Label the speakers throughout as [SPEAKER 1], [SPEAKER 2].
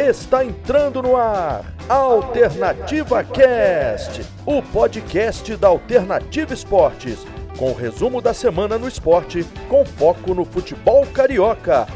[SPEAKER 1] Está entrando no ar Alternativa Cast, o podcast da Alternativa Esportes, com o resumo da semana no esporte, com foco no futebol carioca.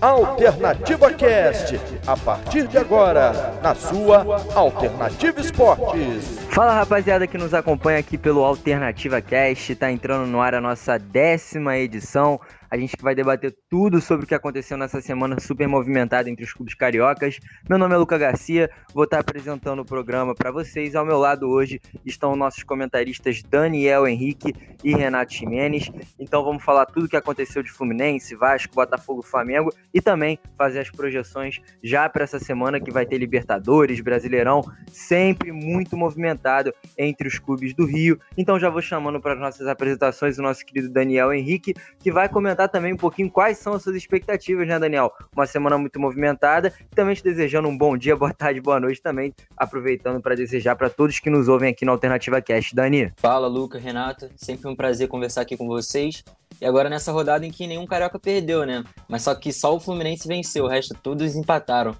[SPEAKER 1] Alternativa Cast, a partir de agora, na sua Alternativa Esportes.
[SPEAKER 2] Fala rapaziada que nos acompanha aqui pelo Alternativa Cast, tá entrando no ar a nossa décima edição. A gente vai debater tudo sobre o que aconteceu nessa semana super movimentada entre os clubes cariocas. Meu nome é Luca Garcia, vou estar apresentando o programa para vocês. Ao meu lado hoje estão nossos comentaristas Daniel Henrique e Renato Ximenes. Então vamos falar tudo o que aconteceu de Fluminense, Vasco, Botafogo, Flamengo e também fazer as projeções já para essa semana que vai ter Libertadores, Brasileirão, sempre muito movimentado entre os clubes do Rio. Então já vou chamando para as nossas apresentações o nosso querido Daniel Henrique, que vai comentar comentar também um pouquinho quais são as suas expectativas, né, Daniel? Uma semana muito movimentada. Também te desejando um bom dia, boa tarde, boa noite também. Aproveitando para desejar para todos que nos ouvem aqui na Alternativa Cast. Dani.
[SPEAKER 3] Fala, Luca, Renata. Sempre um prazer conversar aqui com vocês. E agora nessa rodada em que nenhum carioca perdeu, né? Mas só que só o Fluminense venceu, o resto todos empataram.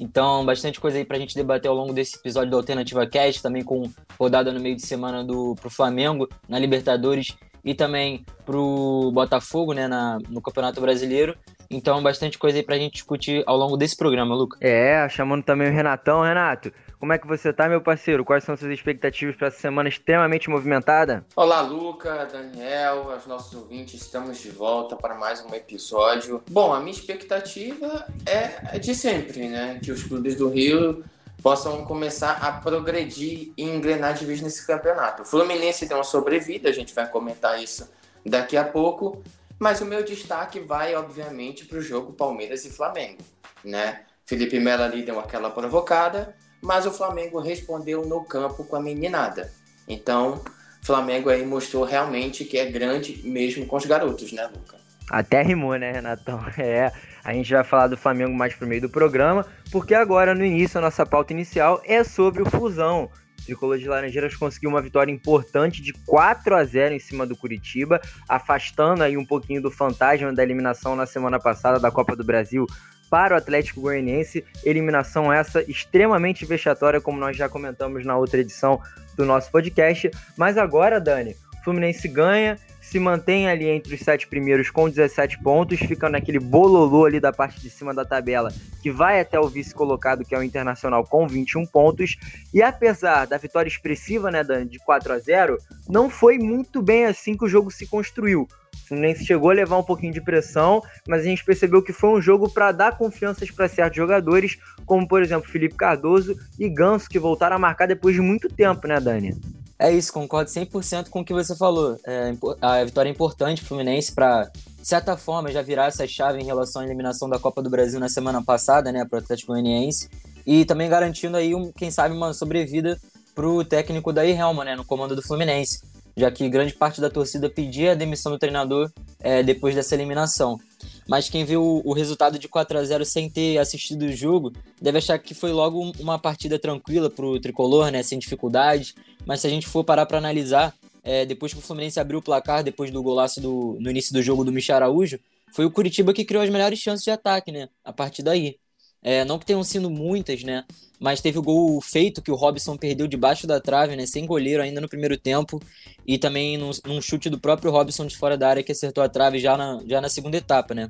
[SPEAKER 3] Então, bastante coisa aí pra gente debater ao longo desse episódio do Alternativa Cast, também com rodada no meio de semana do pro Flamengo na Libertadores e também pro Botafogo, né, na, no Campeonato Brasileiro. Então, bastante coisa aí pra gente discutir ao longo desse programa, Luca.
[SPEAKER 2] É, chamando também o Renatão. Renato, como é que você tá, meu parceiro? Quais são suas expectativas para essa semana extremamente movimentada?
[SPEAKER 4] Olá, Luca, Daniel, aos nossos ouvintes, estamos de volta para mais um episódio. Bom, a minha expectativa é de sempre, né? Que os clubes do Rio possam começar a progredir e engrenar de vez nesse campeonato. O Fluminense deu uma sobrevida, a gente vai comentar isso daqui a pouco, mas o meu destaque vai, obviamente, para o jogo Palmeiras e Flamengo, né? Felipe Melo ali deu aquela provocada, mas o Flamengo respondeu no campo com a meninada. Então, Flamengo aí mostrou realmente que é grande mesmo com os garotos, né, Luca?
[SPEAKER 2] Até rimou, né, Renatão? É, a gente vai falar do Flamengo mais pro meio do programa, porque agora, no início, a nossa pauta inicial é sobre o Fusão. O Tricolor de Laranjeiras conseguiu uma vitória importante de 4 a 0 em cima do Curitiba, afastando aí um pouquinho do fantasma da eliminação na semana passada da Copa do Brasil para o Atlético Goianiense. Eliminação essa extremamente vexatória, como nós já comentamos na outra edição do nosso podcast. Mas agora, Dani, o Fluminense ganha se mantém ali entre os sete primeiros com 17 pontos, ficando naquele bololô ali da parte de cima da tabela, que vai até o vice colocado, que é o Internacional, com 21 pontos. E apesar da vitória expressiva, né, Dan, de 4 a 0 não foi muito bem assim que o jogo se construiu. O Fluminense chegou a levar um pouquinho de pressão, mas a gente percebeu que foi um jogo para dar confianças para certos jogadores, como por exemplo Felipe Cardoso e Ganso, que voltaram a marcar depois de muito tempo, né, Dani?
[SPEAKER 3] É isso, concordo 100% com o que você falou. É, a vitória é importante pro Fluminense para, de certa forma, já virar essa chave em relação à eliminação da Copa do Brasil na semana passada, né, pro Atlético Goianiense. E também garantindo aí, um, quem sabe, uma sobrevida pro técnico da Helma, né, no comando do Fluminense. Já que grande parte da torcida pedia a demissão do treinador é, depois dessa eliminação. Mas quem viu o resultado de 4 a 0 sem ter assistido o jogo deve achar que foi logo uma partida tranquila pro tricolor, né, sem dificuldade. Mas se a gente for parar para analisar, é, depois que o Fluminense abriu o placar, depois do golaço do, no início do jogo do Michel Araújo, foi o Curitiba que criou as melhores chances de ataque, né? A partir daí. É, não que tenham sido muitas, né? Mas teve o gol feito que o Robson perdeu debaixo da trave, né? Sem goleiro ainda no primeiro tempo. E também num, num chute do próprio Robson de fora da área que acertou a trave já na, já na segunda etapa, né?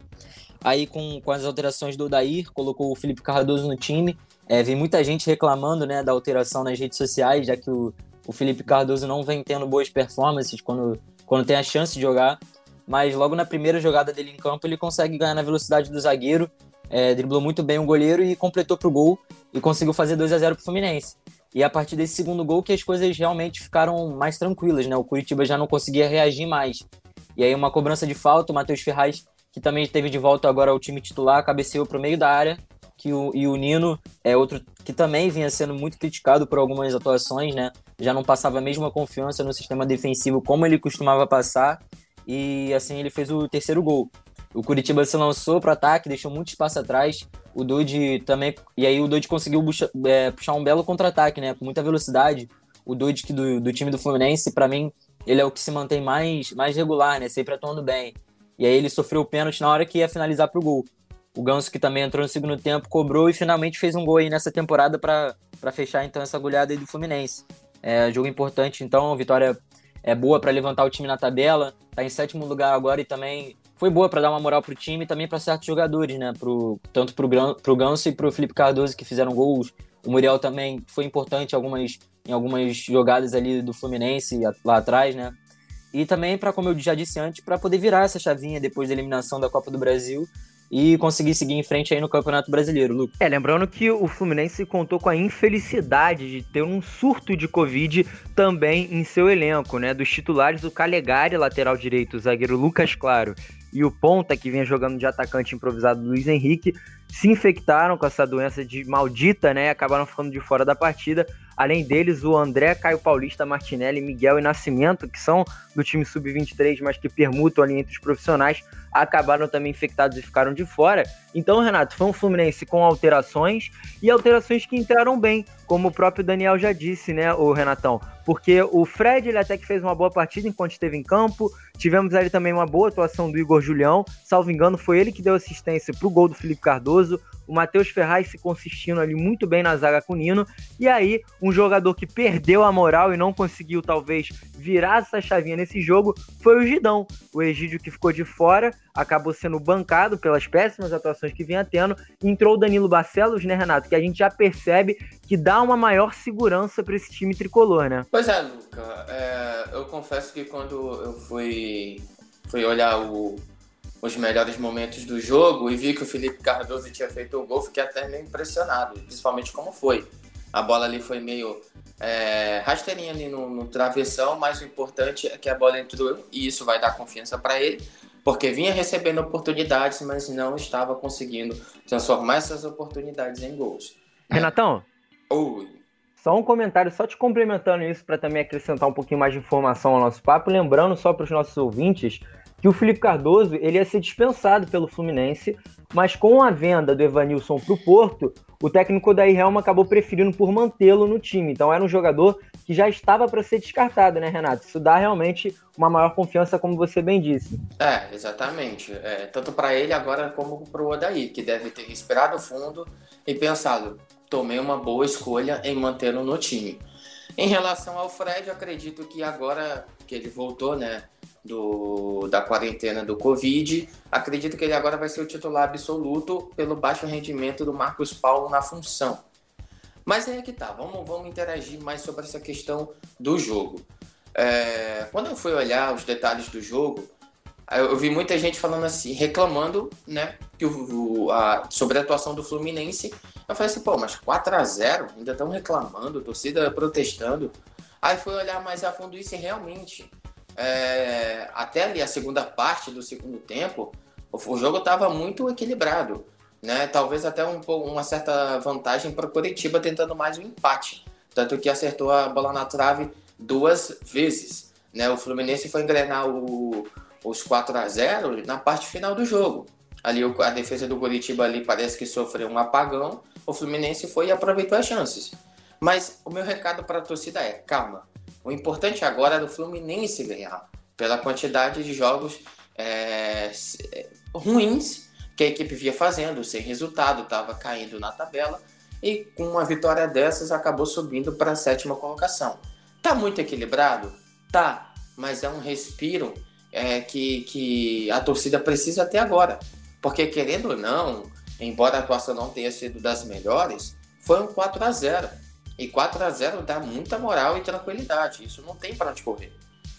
[SPEAKER 3] Aí com, com as alterações do Odair, colocou o Felipe Cardoso no time. É, vem muita gente reclamando né, da alteração nas redes sociais, já que o, o Felipe Cardoso não vem tendo boas performances quando, quando tem a chance de jogar. Mas logo na primeira jogada dele em campo, ele consegue ganhar na velocidade do zagueiro é, driblou muito bem o goleiro e completou para o gol e conseguiu fazer 2 a 0 para o Fluminense. E a partir desse segundo gol que as coisas realmente ficaram mais tranquilas, né? O Curitiba já não conseguia reagir mais. E aí uma cobrança de falta, o Matheus Ferraz, que também esteve de volta agora ao time titular, cabeceou para o meio da área, que o, e o Nino é outro que também vinha sendo muito criticado por algumas atuações, né? Já não passava a mesma confiança no sistema defensivo como ele costumava passar, e assim ele fez o terceiro gol. O Curitiba se lançou para ataque, deixou muito espaço atrás. O Dodi também. E aí o Dodi conseguiu puxar, é, puxar um belo contra-ataque, né? Com muita velocidade. O Dodi do, do time do Fluminense, para mim, ele é o que se mantém mais, mais regular, né? Sempre atuando bem. E aí ele sofreu o pênalti na hora que ia finalizar pro gol. O Ganso, que também entrou no segundo tempo, cobrou e finalmente fez um gol aí nessa temporada para fechar então essa goleada aí do Fluminense. É, jogo importante, então, vitória é boa para levantar o time na tabela, tá em sétimo lugar agora e também foi boa para dar uma moral pro time e também para certos jogadores, né? Pro, tanto pro, pro Ganso e pro Felipe Cardoso que fizeram gols. O Muriel também foi importante algumas, em algumas jogadas ali do Fluminense lá atrás, né? E também para, como eu já disse antes, para poder virar essa chavinha depois da eliminação da Copa do Brasil e conseguir seguir em frente aí no Campeonato Brasileiro, Lucas.
[SPEAKER 2] É, lembrando que o Fluminense contou com a infelicidade de ter um surto de Covid também em seu elenco, né? Dos titulares, o Calegari, lateral direito, o zagueiro Lucas Claro e o Ponta, que vinha jogando de atacante improvisado Luiz Henrique, se infectaram com essa doença de maldita, né? Acabaram ficando de fora da partida. Além deles, o André, Caio Paulista, Martinelli, Miguel e Nascimento, que são do time sub-23, mas que permutam ali entre os profissionais, acabaram também infectados e ficaram de fora. Então, Renato, foi um Fluminense com alterações e alterações que entraram bem, como o próprio Daniel já disse, né, o Renatão? Porque o Fred, ele até que fez uma boa partida enquanto esteve em campo. Tivemos ali também uma boa atuação do Igor Julião. Salvo engano, foi ele que deu assistência para o gol do Felipe Cardoso o Matheus Ferraz se consistindo ali muito bem na zaga com o Nino, e aí um jogador que perdeu a moral e não conseguiu talvez virar essa chavinha nesse jogo foi o Gidão, o Egídio que ficou de fora, acabou sendo bancado pelas péssimas atuações que vinha tendo, entrou o Danilo Barcelos, né Renato, que a gente já percebe que dá uma maior segurança para esse time tricolor, né?
[SPEAKER 4] Pois é, Luca, é, eu confesso que quando eu fui, fui olhar o os melhores momentos do jogo e vi que o Felipe Cardoso tinha feito o gol, fiquei até meio impressionado, principalmente como foi. A bola ali foi meio é, rasteirinha ali no, no, travessão, mas o importante é que a bola entrou e isso vai dar confiança para ele, porque vinha recebendo oportunidades, mas não estava conseguindo transformar essas oportunidades em gols.
[SPEAKER 2] Renatão?
[SPEAKER 4] Oi.
[SPEAKER 2] Só um comentário, só te complementando isso para também acrescentar um pouquinho mais de informação ao nosso papo, lembrando só para os nossos ouvintes que o Felipe Cardoso ele ia ser dispensado pelo Fluminense, mas com a venda do Evanilson para o Porto, o técnico da Helma acabou preferindo por mantê-lo no time. Então era um jogador que já estava para ser descartado, né, Renato? Isso dá realmente uma maior confiança, como você bem disse.
[SPEAKER 4] É, exatamente. É, tanto para ele agora como para o Odaí, que deve ter respirado fundo e pensado: tomei uma boa escolha em mantê-lo no time. Em relação ao Fred, acredito que agora que ele voltou, né? do, da quarentena do Covid. Acredito que ele agora vai ser o titular absoluto pelo baixo rendimento do Marcos Paulo na função. Mas é que tá, vamos, vamos interagir mais sobre essa questão do jogo. É, quando eu fui olhar os detalhes do jogo, eu vi muita gente falando assim, reclamando, né, que o, a, sobre a atuação do Fluminense. Eu falei assim, pô, mas 4 a 0 ainda estão reclamando, torcida protestando. Aí fui olhar mais a fundo isso e realmente é, até ali a segunda parte do segundo tempo, o, o jogo estava muito equilibrado. Né? Talvez até um, uma certa vantagem para o Curitiba tentando mais um empate. Tanto que acertou a bola na trave duas vezes. Né? O Fluminense foi engrenar o, os 4 a 0 na parte final do jogo. Ali a defesa do Curitiba ali parece que sofreu um apagão. O Fluminense foi e aproveitou as chances. Mas o meu recado para a torcida é: calma, o importante agora é o Fluminense ganhar, pela quantidade de jogos é, ruins que a equipe via fazendo, sem resultado, estava caindo na tabela e com uma vitória dessas acabou subindo para a sétima colocação. Tá muito equilibrado? Tá, mas é um respiro é, que, que a torcida precisa até agora. Porque querendo ou não, embora a atuação não tenha sido das melhores, foi um 4 a 0 e 4 a 0 dá muita moral e tranquilidade. Isso não tem para onde correr.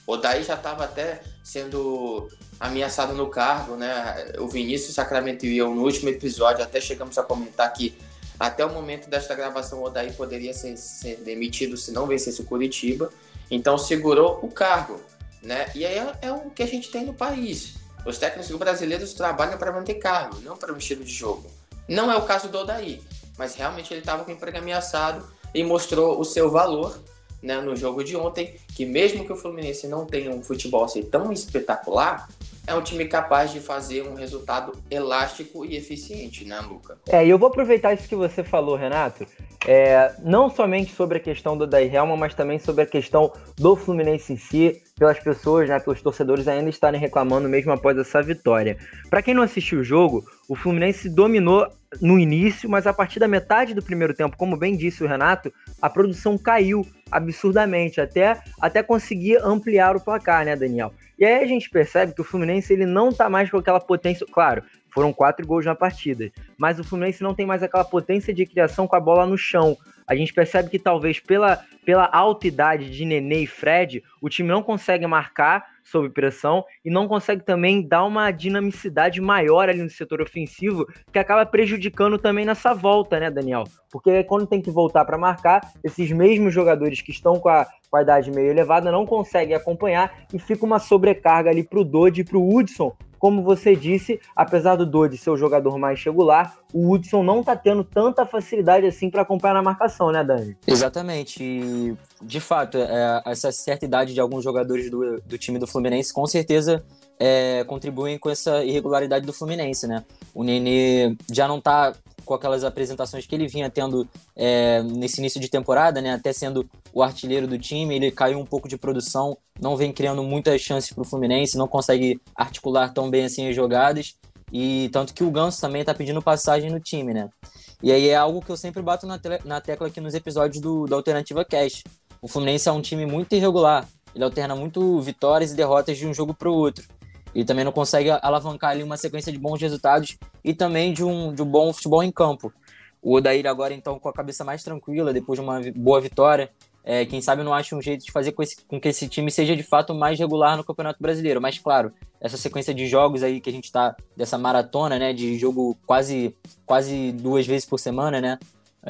[SPEAKER 4] O Daí já estava até sendo ameaçado no cargo, né? O Vinícius Sacramento e eu, no último episódio, até chegamos a comentar que até o momento desta gravação, o Odaí poderia ser, ser, demitido se não vencesse o Curitiba. Então segurou o cargo, né? E aí é, é o que a gente tem no país. Os técnicos brasileiros trabalham para manter cargo, não para um estilo de jogo. Não é o caso do Odaí, mas realmente ele estava com emprego ameaçado e mostrou o seu valor né, no jogo de ontem, que mesmo que o Fluminense não tenha um futebol assim tão espetacular, é um time capaz de fazer um resultado elástico e eficiente, né, Luca?
[SPEAKER 2] É, e eu vou aproveitar isso que você falou, Renato, é, não somente sobre a questão do Helma, mas também sobre a questão do Fluminense em si, pelas pessoas, né, pelos torcedores ainda estarem reclamando mesmo após essa vitória. Para quem não assistiu o jogo, o Fluminense dominou no início, mas a partir da metade do primeiro tempo, como bem disse o Renato, a produção caiu absurdamente até, até conseguir ampliar o placar, né, Daniel? E aí a gente percebe que o Fluminense ele não tá mais com aquela potência, claro, foram quatro gols na partida. Mas o Fluminense não tem mais aquela potência de criação com a bola no chão. A gente percebe que talvez pela, pela alta idade de Nenê e Fred, o time não consegue marcar sob pressão e não consegue também dar uma dinamicidade maior ali no setor ofensivo, que acaba prejudicando também nessa volta, né, Daniel? Porque quando tem que voltar para marcar, esses mesmos jogadores que estão com a, a idade meio elevada não conseguem acompanhar e fica uma sobrecarga ali para o Dodge e para o Hudson, como você disse, apesar do Dodge ser o jogador mais regular, o Hudson não tá tendo tanta facilidade assim para acompanhar na marcação, né, Dani?
[SPEAKER 3] Exatamente. E, de fato, é, essa certa idade de alguns jogadores do, do time do Fluminense com certeza é, contribuem com essa irregularidade do Fluminense, né? O Nenê já não tá com aquelas apresentações que ele vinha tendo é, nesse início de temporada, né? Até sendo o artilheiro do time, ele caiu um pouco de produção, não vem criando muitas chances para o Fluminense, não consegue articular tão bem assim as jogadas. E tanto que o Ganso também está pedindo passagem no time, né? E aí é algo que eu sempre bato na, na tecla aqui nos episódios do, da Alternativa Cash. O Fluminense é um time muito irregular. Ele alterna muito vitórias e derrotas de um jogo para o outro e também não consegue alavancar ali uma sequência de bons resultados e também de um, de um bom futebol em campo. O Odair agora, então, com a cabeça mais tranquila, depois de uma boa vitória, é, quem sabe não acha um jeito de fazer com, esse, com, que esse time seja de fato mais regular no Campeonato Brasileiro. Mas, claro, essa sequência de jogos aí que a gente está, dessa maratona, né, de jogo quase, quase duas vezes por semana, né,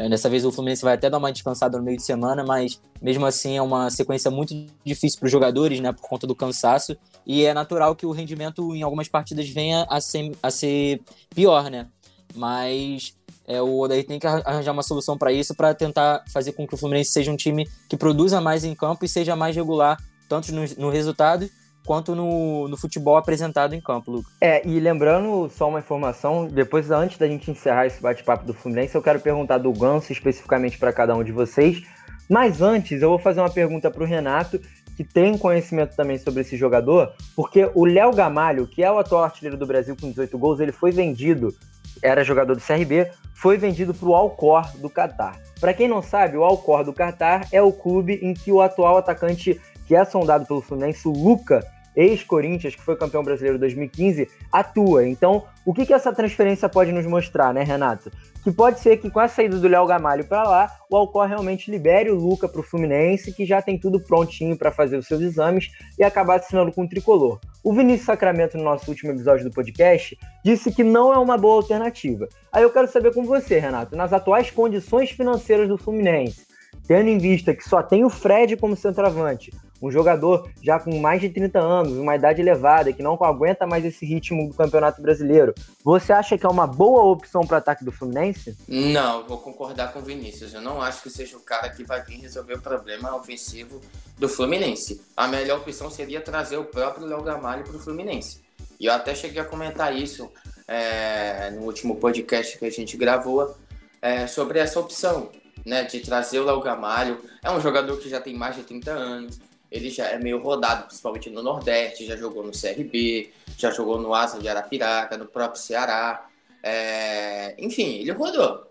[SPEAKER 3] dessa vez o Fluminense vai até dar uma descansada no meio de semana, mas mesmo assim é uma sequência muito difícil para os jogadores, né, por conta do cansaço. E é natural que o rendimento em algumas partidas venha a ser, a ser pior, né? Mas é, o Odair tem que arranjar uma solução para isso, para tentar fazer com que o Fluminense seja um time que produza mais em campo e seja mais regular, tanto no, no resultado quanto no, no futebol apresentado em campo, Lucas.
[SPEAKER 2] É, e lembrando só uma informação, depois, antes da gente encerrar esse bate-papo do Fluminense, eu quero perguntar do Ganso especificamente para cada um de vocês. Mas antes, eu vou fazer uma pergunta para o Renato, que tem conhecimento também sobre esse jogador, porque o Léo Gamalho, que é o atual artilheiro do Brasil com 18 gols, ele foi vendido, era jogador do CRB, foi vendido para o Alcor do Catar. Para quem não sabe, o Alcor do Catar é o clube em que o atual atacante que é sondado pelo Fluminense, o Luca, ex-Corinthians, que foi campeão brasileiro 2015, atua. Então, o que, que essa transferência pode nos mostrar, né, Renato? Que pode ser que com a saída do Léo Gamalho para lá, o Alcor realmente libere o Luca para o Fluminense, que já tem tudo prontinho para fazer os seus exames e acabar assinando com o tricolor. O Vinícius Sacramento, no nosso último episódio do podcast, disse que não é uma boa alternativa. Aí eu quero saber com você, Renato, nas atuais condições financeiras do Fluminense, tendo em vista que só tem o Fred como centroavante, um jogador já com mais de 30 anos, uma idade elevada, que não aguenta mais esse ritmo do Campeonato Brasileiro. Você acha que é uma boa opção para ataque do Fluminense?
[SPEAKER 4] Não, vou concordar com o Vinícius. Eu não acho que seja o cara que vai vir resolver o problema ofensivo do Fluminense. A melhor opção seria trazer o próprio Léo Gamalho para o Fluminense. E eu até cheguei a comentar isso é, no último podcast que a gente gravou é, sobre essa opção. Né, de trazer o Léo Gamalho. É um jogador que já tem mais de 30 anos, ele já é meio rodado, principalmente no Nordeste, já jogou no CRB, já jogou no Asa de Arapiraca, no próprio Ceará. É... Enfim, ele rodou.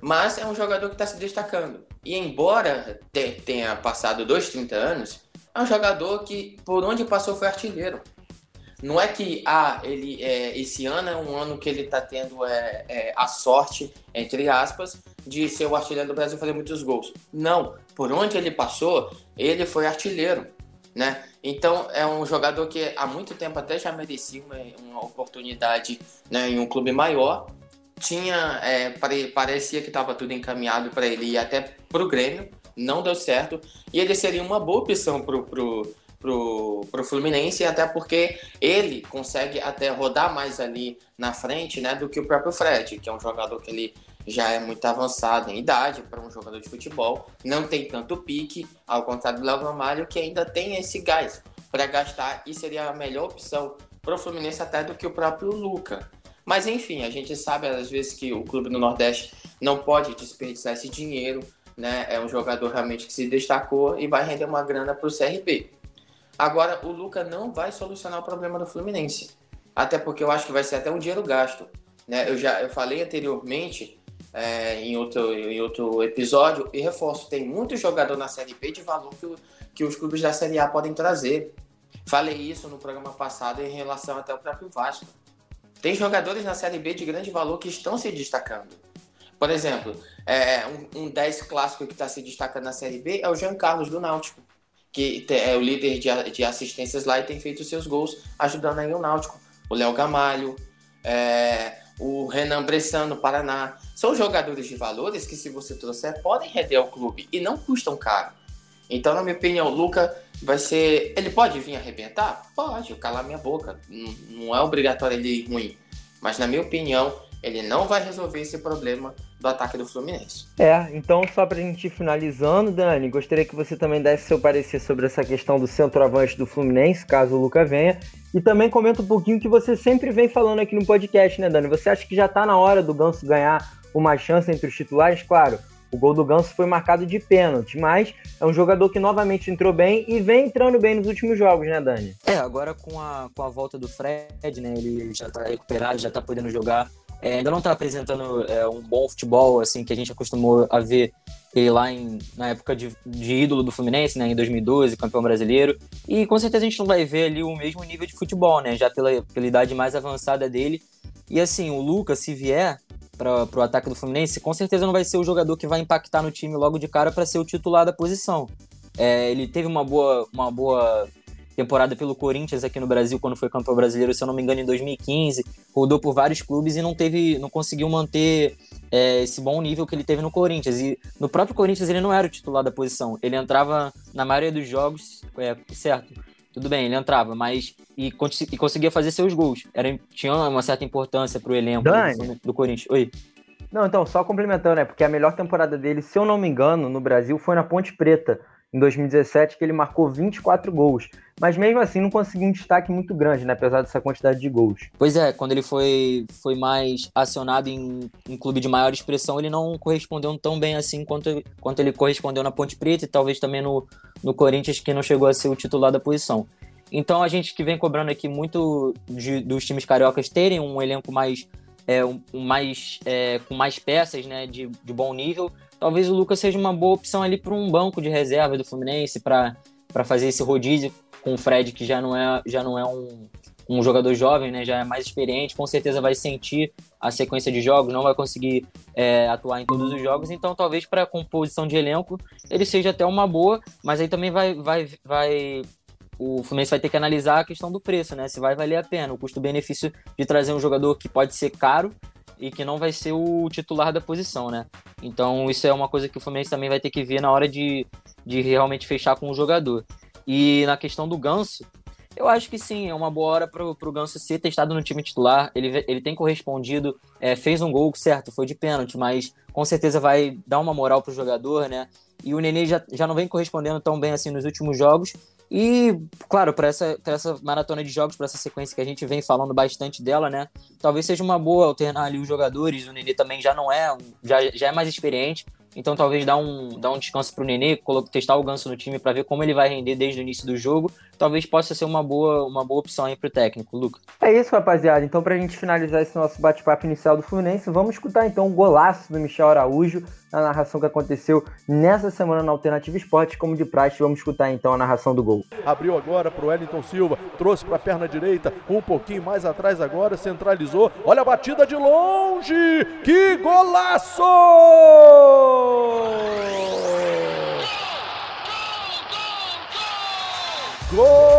[SPEAKER 4] Mas é um jogador que está se destacando. E embora tenha passado dois, 30 anos, é um jogador que, por onde passou, foi artilheiro. Não é que ah, ele, é, esse ano é um ano que ele está tendo é, é, a sorte, entre aspas, de ser o artilheiro do Brasil e fazer muitos gols. Não, por onde ele passou, ele foi artilheiro, né? Então é um jogador que há muito tempo até já merecia uma, uma oportunidade né, em um clube maior. Tinha, é, pare, parecia que estava tudo encaminhado para ele ir até para o Grêmio, não deu certo, e ele seria uma boa opção para pro, pro, pro Fluminense, até porque ele consegue até rodar mais ali na frente, né, do que o próprio Fred, que é um jogador que ele já é muito avançado em idade para um jogador de futebol, não tem tanto pique, ao contrário do Léo Ramalho, que ainda tem esse gás para gastar e seria a melhor opção para o Fluminense até do que o próprio Luca. Mas enfim, a gente sabe às vezes que o clube do Nordeste não pode desperdiçar esse dinheiro, né? É um jogador realmente que se destacou e vai render uma grana para o CRB. Agora, o Luca não vai solucionar o problema do Fluminense, até porque eu acho que vai ser até um dinheiro gasto. Né? Eu já eu falei anteriormente é, em, outro, em outro episódio e reforço: tem muito jogador na Série B de valor que, que os clubes da Série A podem trazer. Falei isso no programa passado em relação até ao próprio Vasco. Tem jogadores na Série B de grande valor que estão se destacando. Por exemplo, é, um, um 10 clássico que está se destacando na Série B é o Jean Carlos do Náutico, que é o líder de, de assistências lá e tem feito seus gols ajudando aí o Náutico. O Léo Gamalho, é, o Renan Bressan Paraná. São jogadores de valores que, se você trouxer, podem render ao clube e não custam caro. Então, na minha opinião, o Luca vai ser. Ele pode vir arrebentar? Pode, calar minha boca. Não, é obrigatório ele ir ruim. Mas, na minha opinião, ele não vai resolver esse problema do ataque do Fluminense.
[SPEAKER 2] É, então só pra gente ir finalizando, Dani, gostaria que você também desse seu parecer sobre essa questão do centroavante do Fluminense, caso o Luca venha, e também comenta um pouquinho que você sempre vem falando aqui no podcast, né, Dani? Você acha que já tá na hora do Ganso ganhar uma chance entre os titulares? Claro, o gol do Ganso foi marcado de pênalti, mas é um jogador que novamente entrou bem e vem entrando bem nos últimos jogos, né, Dani?
[SPEAKER 3] É, agora com a, com a volta do Fred, né, ele já tá recuperado, já tá podendo jogar é, ainda não está apresentando é, um bom futebol, assim, que a gente acostumou a ver ele lá em, na época de, de, ídolo do Fluminense, né, em 2012, campeão brasileiro. E com certeza a gente não vai ver ali o mesmo nível de futebol, né, já pela, pela idade mais avançada dele. E assim, o Lucas, se vier para o ataque do Fluminense, com certeza não vai ser o jogador que vai impactar no time logo de cara para ser o titular da posição. É, ele teve uma boa, uma boa temporada pelo Corinthians aqui no Brasil quando foi campeão brasileiro, se eu não me engano, em 2015. Rodou por vários clubes e não teve, não conseguiu manter é, esse bom nível que ele teve no Corinthians. E no próprio Corinthians ele não era o titular da posição. Ele entrava na maioria dos jogos, é, certo? Tudo bem, ele entrava, mas e, e conseguia fazer seus gols. Era, tinha uma certa importância para o elenco do, do Corinthians. Oi.
[SPEAKER 2] Não, então, só complementando, né? Porque a melhor temporada dele, se eu não me engano, no Brasil foi na Ponte Preta em 2017, que ele marcou 24 gols. Mas mesmo assim não conseguiu um destaque muito grande, né? Apesar dessa quantidade de gols.
[SPEAKER 3] Pois é, quando ele foi, foi mais acionado em um clube de maior expressão, ele não correspondeu tão bem assim quanto, quanto ele correspondeu na Ponte Preta e talvez também no, no Corinthians, que não chegou a ser o titular da posição. Então a gente que vem cobrando aqui muito de, dos times cariocas terem um elenco mais é, um, mais é, com mais peças né, de, de bom nível, talvez o Lucas seja uma boa opção ali para um banco de reserva do Fluminense para fazer esse rodízio com o Fred, que já não é, já não é um, um jogador jovem, né? Já é mais experiente, com certeza vai sentir a sequência de jogos, não vai conseguir é, atuar em todos os jogos, então talvez para a composição de elenco ele seja até uma boa, mas aí também vai, vai, vai o Fluminense vai ter que analisar a questão do preço, né? Se vai valer a pena, o custo-benefício de trazer um jogador que pode ser caro e que não vai ser o titular da posição, né? Então isso é uma coisa que o Fluminense também vai ter que ver na hora de, de realmente fechar com o jogador. E na questão do Ganso, eu acho que sim, é uma boa hora para o Ganso ser testado no time titular. Ele, ele tem correspondido, é, fez um gol, certo, foi de pênalti, mas com certeza vai dar uma moral para o jogador, né? E o Nenê já, já não vem correspondendo tão bem assim nos últimos jogos. E, claro, para essa, essa maratona de jogos, para essa sequência que a gente vem falando bastante dela, né? Talvez seja uma boa alternar ali os jogadores. O Nenê também já não é, já, já é mais experiente. Então talvez dar um, dar um descanso pro Nenê, testar o Ganso no time para ver como ele vai render desde o início do jogo. Talvez possa ser uma boa, uma boa opção aí pro técnico, Luca.
[SPEAKER 2] É isso, rapaziada. Então, pra gente finalizar esse nosso bate-papo inicial do Fluminense, vamos escutar então o golaço do Michel Araújo na narração que aconteceu nessa semana na Alternativa Esportes, como de praxe. Vamos escutar então a narração do gol.
[SPEAKER 1] Abriu agora pro Wellington Silva, trouxe pra perna direita, um pouquinho mais atrás agora, centralizou. Olha a batida de longe! Que golaço! Gol!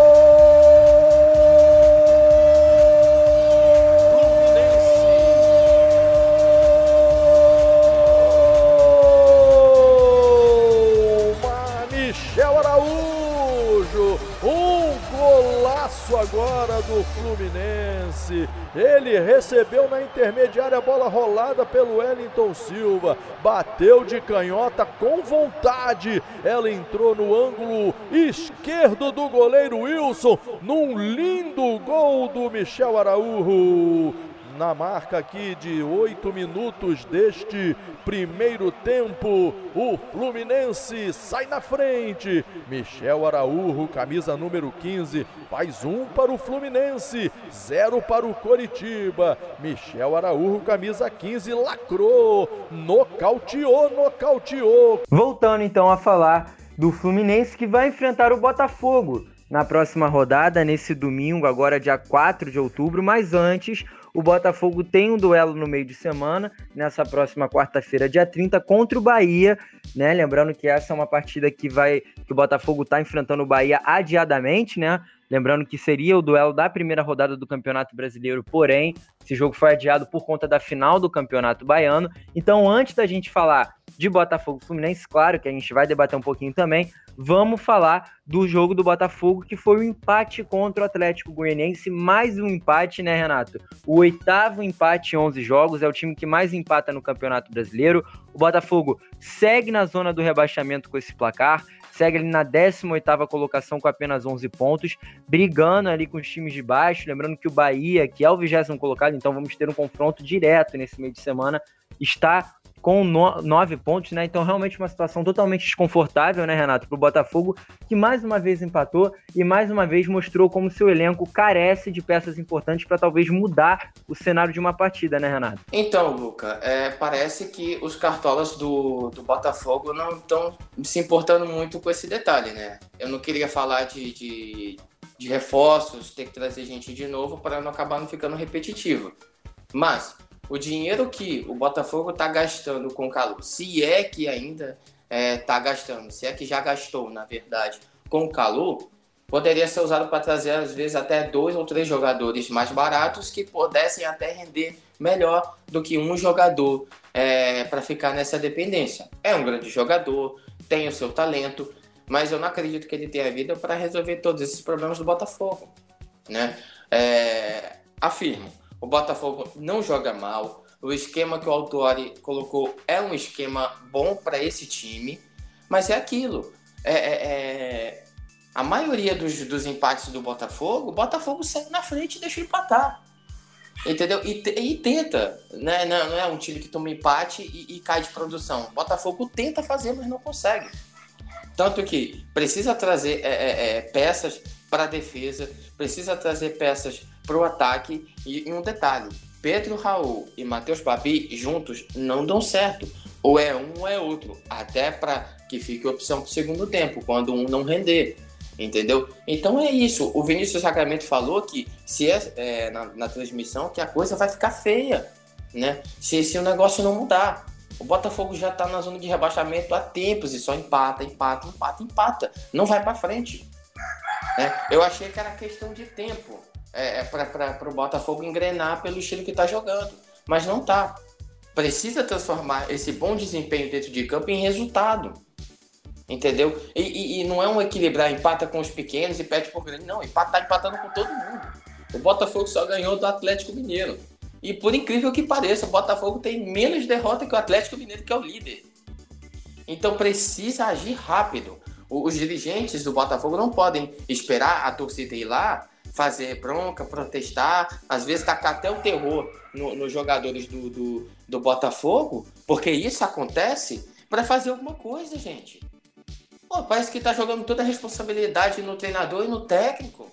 [SPEAKER 1] Fluminense. Ele recebeu na intermediária a bola rolada pelo Wellington Silva. Bateu de canhota com vontade. Ela entrou no ângulo esquerdo do goleiro Wilson. Num lindo gol do Michel Araújo. Na marca aqui de oito minutos deste primeiro tempo. O Fluminense sai na frente. Michel Araújo, camisa número 15, faz um para o Fluminense, zero para o Coritiba. Michel Araújo, camisa 15, lacrou, nocauteou, nocauteou.
[SPEAKER 2] Voltando então a falar do Fluminense que vai enfrentar o Botafogo na próxima rodada, nesse domingo, agora dia 4 de outubro, mas antes o Botafogo tem um duelo no meio de semana, nessa próxima quarta-feira, dia 30, contra o Bahia, né? Lembrando que essa é uma partida que vai. que o Botafogo está enfrentando o Bahia adiadamente, né? Lembrando que seria o duelo da primeira rodada do Campeonato Brasileiro, porém, esse jogo foi adiado por conta da final do Campeonato Baiano. Então, antes da gente falar de Botafogo Fluminense, claro que a gente vai debater um pouquinho também, vamos falar do jogo do Botafogo, que foi o um empate contra o Atlético Goianiense, mais um empate, né, Renato? O oitavo empate em 11 jogos, é o time que mais empata no Campeonato Brasileiro. O Botafogo segue na zona do rebaixamento com esse placar, segue ali na 18ª colocação com apenas 11 pontos, brigando ali com os times de baixo, lembrando que o Bahia, que é o 20 colocado, então vamos ter um confronto direto nesse meio de semana, está com no, nove pontos, né? Então, realmente uma situação totalmente desconfortável, né, Renato, para o Botafogo, que mais uma vez empatou e mais uma vez mostrou como seu elenco carece de peças importantes para talvez mudar o cenário de uma partida, né, Renato?
[SPEAKER 4] Então, Luca, é, parece que os cartolas do, do Botafogo não estão se importando muito com esse detalhe, né? Eu não queria falar de, de, de reforços, ter que trazer gente de novo para não acabar não ficando repetitivo. Mas o dinheiro que o Botafogo está gastando com o Calu, se é que ainda está é, tá gastando, se é que já gastou, na verdade, com o Calu, poderia ser usado para trazer, às vezes, até dois ou três jogadores mais baratos que pudessem até render melhor do que um jogador é, para ficar nessa dependência. É um grande jogador, tem o seu talento, mas eu não acredito que ele tenha vida para resolver todos esses problemas do Botafogo. Né? É, afirmo o Botafogo não joga mal. O esquema que o Autori colocou é um esquema bom para esse time, mas é aquilo. É, é, é, a maioria dos, dos empates do Botafogo, o Botafogo segue na frente e deixa empatar. Entendeu? E, e tenta. Né? Não, não, é um time que toma empate e, e cai de produção. O Botafogo tenta fazer, mas não consegue. Tanto que precisa trazer é, é, é peças para a defesa, precisa trazer peças para o ataque. E, e, um detalhe: Pedro Raul e Matheus Babi juntos não dão certo. Ou é um ou é outro. Até para que fique opção para o segundo tempo, quando um não render. Entendeu? Então é isso. O Vinícius Sacramento falou que se é, é na, na, transmissão que a coisa vai ficar feia, né? Se, se o negócio não mudar. O Botafogo já está na zona de rebaixamento há tempos e só empata, empata, empata, empata. Não vai para frente. Né? Eu achei que era questão de tempo é, é para o Botafogo engrenar pelo estilo que está jogando. Mas não tá. Precisa transformar esse bom desempenho dentro de campo em resultado. Entendeu? E, e, e não é um equilibrar, empata com os pequenos e pede por grande. Não, empata, tá empatando com todo mundo. O Botafogo só ganhou do Atlético Mineiro. E por incrível que pareça, o Botafogo tem menos derrota que o Atlético Mineiro, que é o líder. Então precisa agir rápido. Os dirigentes do Botafogo não podem esperar a torcida ir lá fazer bronca, protestar, às vezes tacar até o terror nos no jogadores do, do, do, Botafogo, porque isso acontece para fazer alguma coisa, gente. Pô, parece que tá jogando toda a responsabilidade no treinador e no técnico.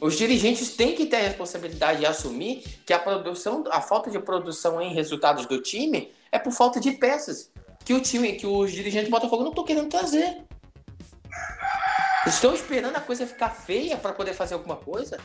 [SPEAKER 4] Os dirigentes têm que ter a responsabilidade de assumir que a produção, a falta de produção em resultados do time é por falta de peças que o time, que os dirigentes do Botafogo não estão querendo trazer. Estão esperando a coisa ficar feia para poder fazer alguma coisa?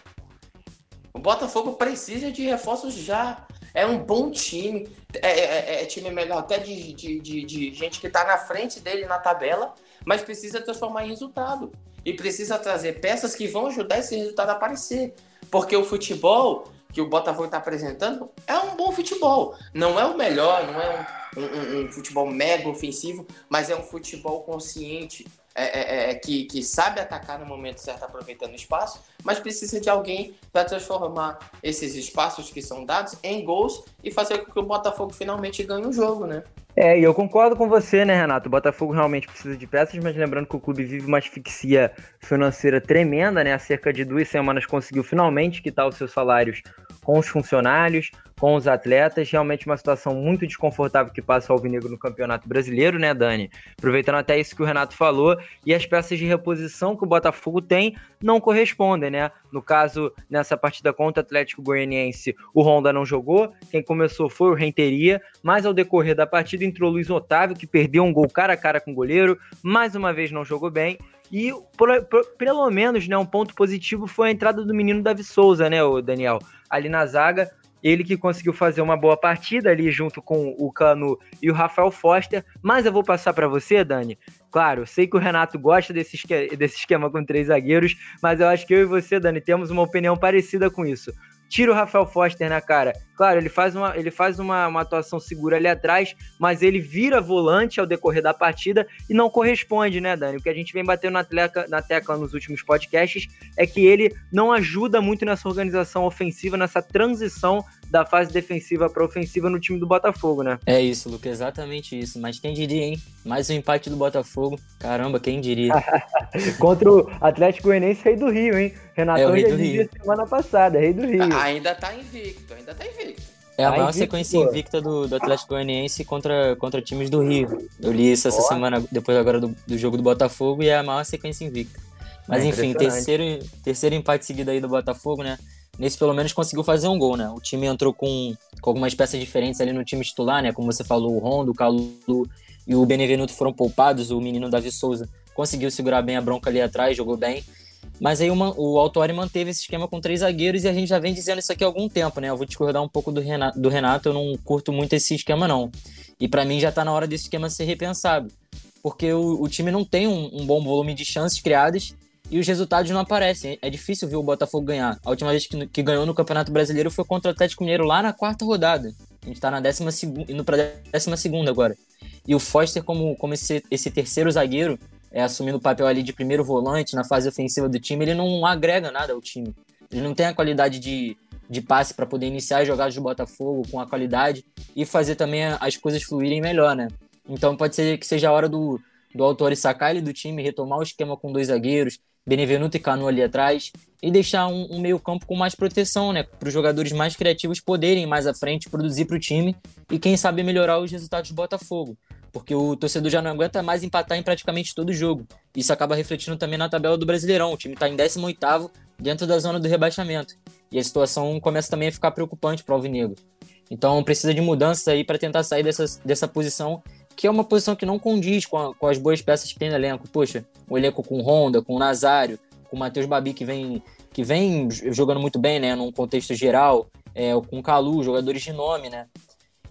[SPEAKER 4] O Botafogo precisa de reforços já. É um bom time. É, é, é, é time melhor até de, de, de, de gente que está na frente dele na tabela, mas precisa transformar em resultado. E precisa trazer peças que vão ajudar esse resultado a aparecer. Porque o futebol que o Botafogo está apresentando é um bom futebol. Não é o melhor, não é um, um, um futebol mega ofensivo, mas é um futebol consciente, é, é, é, que, que sabe atacar no momento certo, aproveitando o espaço, mas precisa de alguém para transformar esses espaços que são dados em gols e fazer com que o Botafogo finalmente ganhe o jogo, né?
[SPEAKER 2] É, e eu concordo com você, né, Renato? O Botafogo realmente precisa de peças, mas lembrando que o clube vive uma asfixia financeira tremenda, né? Há cerca de duas semanas conseguiu finalmente quitar os seus salários com os funcionários, com os atletas. Realmente uma situação muito desconfortável que passa o Alvinegro no Campeonato Brasileiro, né, Dani? Aproveitando até isso que o Renato falou, e as peças de reposição que o Botafogo tem não correspondem, né? No caso, nessa partida contra o Atlético Goianiense, o Honda não jogou, quem começou foi o Renteria, mas ao decorrer da partida entrou o Luiz Otávio, que perdeu um gol cara a cara com o goleiro, mais uma vez não jogou bem, e por, por, pelo menos, né, um ponto positivo foi a entrada do menino Davi Souza, né, o Daniel? Ali na zaga, ele que conseguiu fazer uma boa partida ali junto com o Cano e o Rafael Foster. Mas eu vou passar para você, Dani. Claro, sei que o Renato gosta desse esquema, desse esquema com três zagueiros, mas eu acho que eu e você, Dani, temos uma opinião parecida com isso tira o Rafael Foster na cara. Claro, ele faz uma, ele faz uma, uma atuação segura ali atrás, mas ele vira volante ao decorrer da partida e não corresponde, né, Dani? O que a gente vem batendo na, tecla, na tecla nos últimos podcasts é que ele não ajuda muito nessa organização ofensiva, nessa transição da fase defensiva para ofensiva no time do Botafogo, né?
[SPEAKER 3] É isso, Luca, exatamente isso. Mas quem diria, hein? Mais um empate do Botafogo. Caramba, quem diria?
[SPEAKER 2] Contra o Atlético Goianiense, rei do Rio, hein? Renatão é já dizia semana passada, rei do Rio.
[SPEAKER 4] Ainda tá invicto, ainda tá invicto.
[SPEAKER 3] É a maior sequência pô. invicta do, do Atlético Goianiense contra, contra times do Rio. Eu li isso essa semana, depois agora do, do jogo do Botafogo, e é a maior sequência invicta. Mas é enfim, terceiro, terceiro empate seguido aí do Botafogo, né? Nesse pelo menos conseguiu fazer um gol, né? O time entrou com, com algumas peças diferentes ali no time titular, né? Como você falou, o Rondo, o Calu e o Benevenuto foram poupados, o menino Davi Souza conseguiu segurar bem a bronca ali atrás, jogou bem. Mas aí uma, o Autori manteve esse esquema com três zagueiros e a gente já vem dizendo isso aqui há algum tempo, né? Eu vou discordar um pouco do Renato, do Renato eu não curto muito esse esquema, não. E para mim já tá na hora desse esquema ser repensado. Porque o, o time não tem um, um, bom volume de chances criadas e os resultados não aparecem. É difícil ver o Botafogo ganhar. A última vez que, que ganhou no Campeonato Brasileiro foi contra o Atlético Mineiro lá na quarta rodada. A gente tá na décima indo pra décima segunda agora. E o Foster, como, como esse, esse terceiro zagueiro, é, assumindo o papel ali de primeiro volante na fase ofensiva do time, ele não agrega nada ao time. Ele não tem a qualidade de, de passe para poder iniciar as jogadas do Botafogo com a qualidade e fazer também as coisas fluírem melhor, né? Então pode ser que seja a hora do, do autor sacar ele do time, retomar o esquema com dois zagueiros, Benevenuto e Canu ali atrás, e deixar um, um meio-campo com mais proteção, né? Para os jogadores mais criativos poderem mais à frente produzir para o time e, quem sabe, melhorar os resultados do Botafogo porque o torcedor já não aguenta mais empatar em praticamente todo jogo. Isso acaba refletindo também na tabela do Brasileirão. O time está em 18º dentro da zona do rebaixamento. E a situação começa também a ficar preocupante para o Alvinegro. Então precisa de mudanças aí para tentar sair dessa, dessa posição, que é uma posição que não condiz com, a, com as boas peças que tem no elenco. Poxa, o elenco com Honda, com Nazário, com o Matheus Babi, que vem, que vem jogando muito bem, né, num contexto geral, é, com Calu, jogadores de nome, né.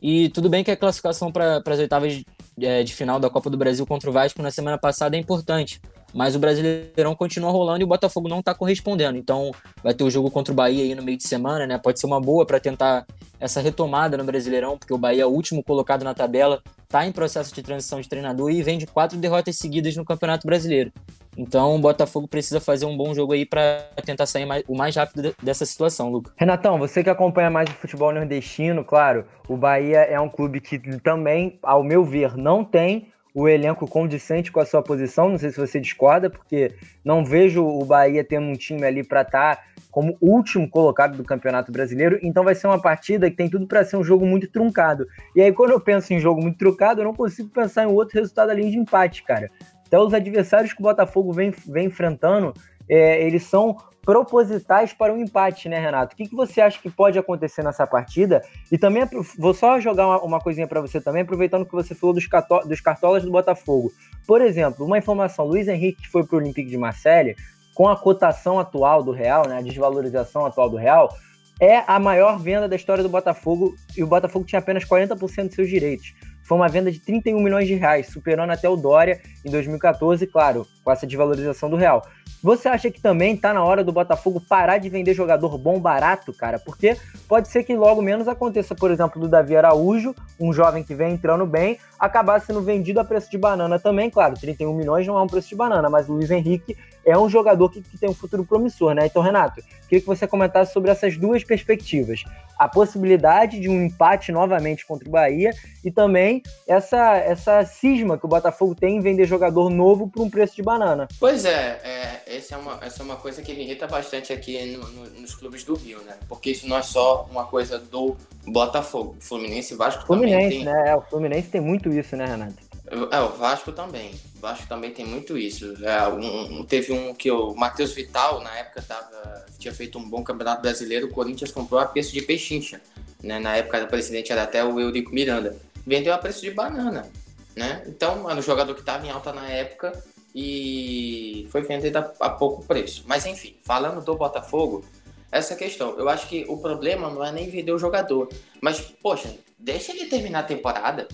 [SPEAKER 3] E tudo bem que a classificação para as oitavas é, de final da Copa do Brasil contra o Vasco na semana passada é importante. Mas o Brasileirão continua rolando e o Botafogo não está correspondendo. Então vai ter o jogo contra o Bahia aí no meio de semana, né? Pode ser uma boa para tentar essa retomada no Brasileirão, porque o Bahia é o último colocado na tabela, está em processo de transição de treinador e vem de quatro derrotas seguidas no Campeonato Brasileiro. Então o Botafogo precisa fazer um bom jogo aí para tentar sair mais, o mais rápido dessa situação, Luca.
[SPEAKER 2] Renatão, você que acompanha mais o futebol nordestino, claro, o Bahia é um clube que também, ao meu ver, não tem o elenco condicente com a sua posição. Não sei se você discorda, porque não vejo o Bahia tendo um time ali para estar tá como último colocado do Campeonato Brasileiro. Então vai ser uma partida que tem tudo para ser um jogo muito truncado. E aí, quando eu penso em jogo muito truncado, eu não consigo pensar em outro resultado além de empate, cara. Até os adversários que o Botafogo vem, vem enfrentando, é, eles são propositais para um empate, né, Renato? O que, que você acha que pode acontecer nessa partida? E também vou só jogar uma, uma coisinha para você também, aproveitando que você falou dos, dos cartolas do Botafogo. Por exemplo, uma informação: Luiz Henrique, que foi para o Olympique de Marseille, com a cotação atual do real, né, a desvalorização atual do real, é a maior venda da história do Botafogo e o Botafogo tinha apenas 40% de seus direitos. Foi uma venda de 31 milhões de reais, superando até o Dória em 2014, claro, com essa desvalorização do real. Você acha que também tá na hora do Botafogo parar de vender jogador bom barato, cara? Porque pode ser que logo menos aconteça, por exemplo, do Davi Araújo, um jovem que vem entrando bem, acabar sendo vendido a preço de banana também. Claro, 31 milhões não é um preço de banana, mas o Luiz Henrique é um jogador que, que tem um futuro promissor, né? Então, Renato, queria que você comentasse sobre essas duas perspectivas. A possibilidade de um empate novamente contra o Bahia e também essa, essa cisma que o Botafogo tem em vender jogador novo por um preço de banana.
[SPEAKER 4] Pois é, é essa, é uma, essa é uma coisa que me irrita bastante aqui no, no, nos clubes do Rio, né? Porque isso não é só uma coisa do Botafogo. Fluminense e Vasco
[SPEAKER 2] Fluminense,
[SPEAKER 4] também tem...
[SPEAKER 2] né? É, o Fluminense tem muito isso, né, Renato?
[SPEAKER 4] É, o Vasco também. O Vasco também tem muito isso. É, um, teve um que o Matheus Vital, na época, tava, tinha feito um bom campeonato brasileiro. O Corinthians comprou a preço de pechincha. Né? Na época, o presidente era até o Eurico Miranda. Vendeu a preço de banana. Né? Então, era um jogador que estava em alta na época e foi vendido a, a pouco preço. Mas, enfim, falando do Botafogo, essa questão. Eu acho que o problema não é nem vender o jogador. Mas, poxa, deixa ele terminar a temporada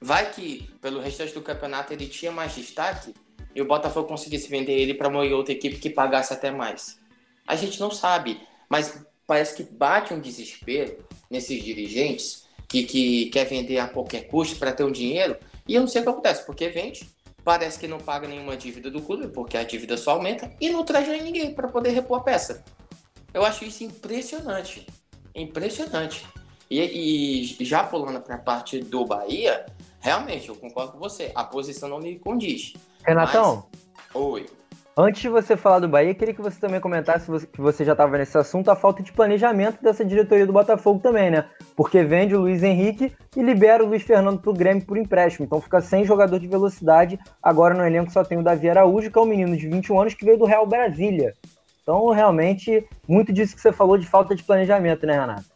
[SPEAKER 4] Vai que pelo restante do campeonato ele tinha mais destaque e o Botafogo conseguisse vender ele para uma outra equipe que pagasse até mais. A gente não sabe, mas parece que bate um desespero nesses dirigentes que, que quer vender a qualquer custo para ter um dinheiro. E eu não sei o que acontece, porque vende, parece que não paga nenhuma dívida do clube, porque a dívida só aumenta, e não traz ninguém para poder repor a peça. Eu acho isso impressionante. Impressionante. E, e já pulando para a parte do Bahia, realmente, eu concordo com você. A posição não me condiz.
[SPEAKER 2] Renatão?
[SPEAKER 4] Mas... Oi.
[SPEAKER 2] Antes de você falar do Bahia, queria que você também comentasse, que você já estava nesse assunto, a falta de planejamento dessa diretoria do Botafogo também, né? Porque vende o Luiz Henrique e libera o Luiz Fernando pro Grêmio por empréstimo. Então fica sem jogador de velocidade. Agora no elenco só tem o Davi Araújo, que é um menino de 21 anos que veio do Real Brasília. Então, realmente, muito disso que você falou de falta de planejamento, né, Renato?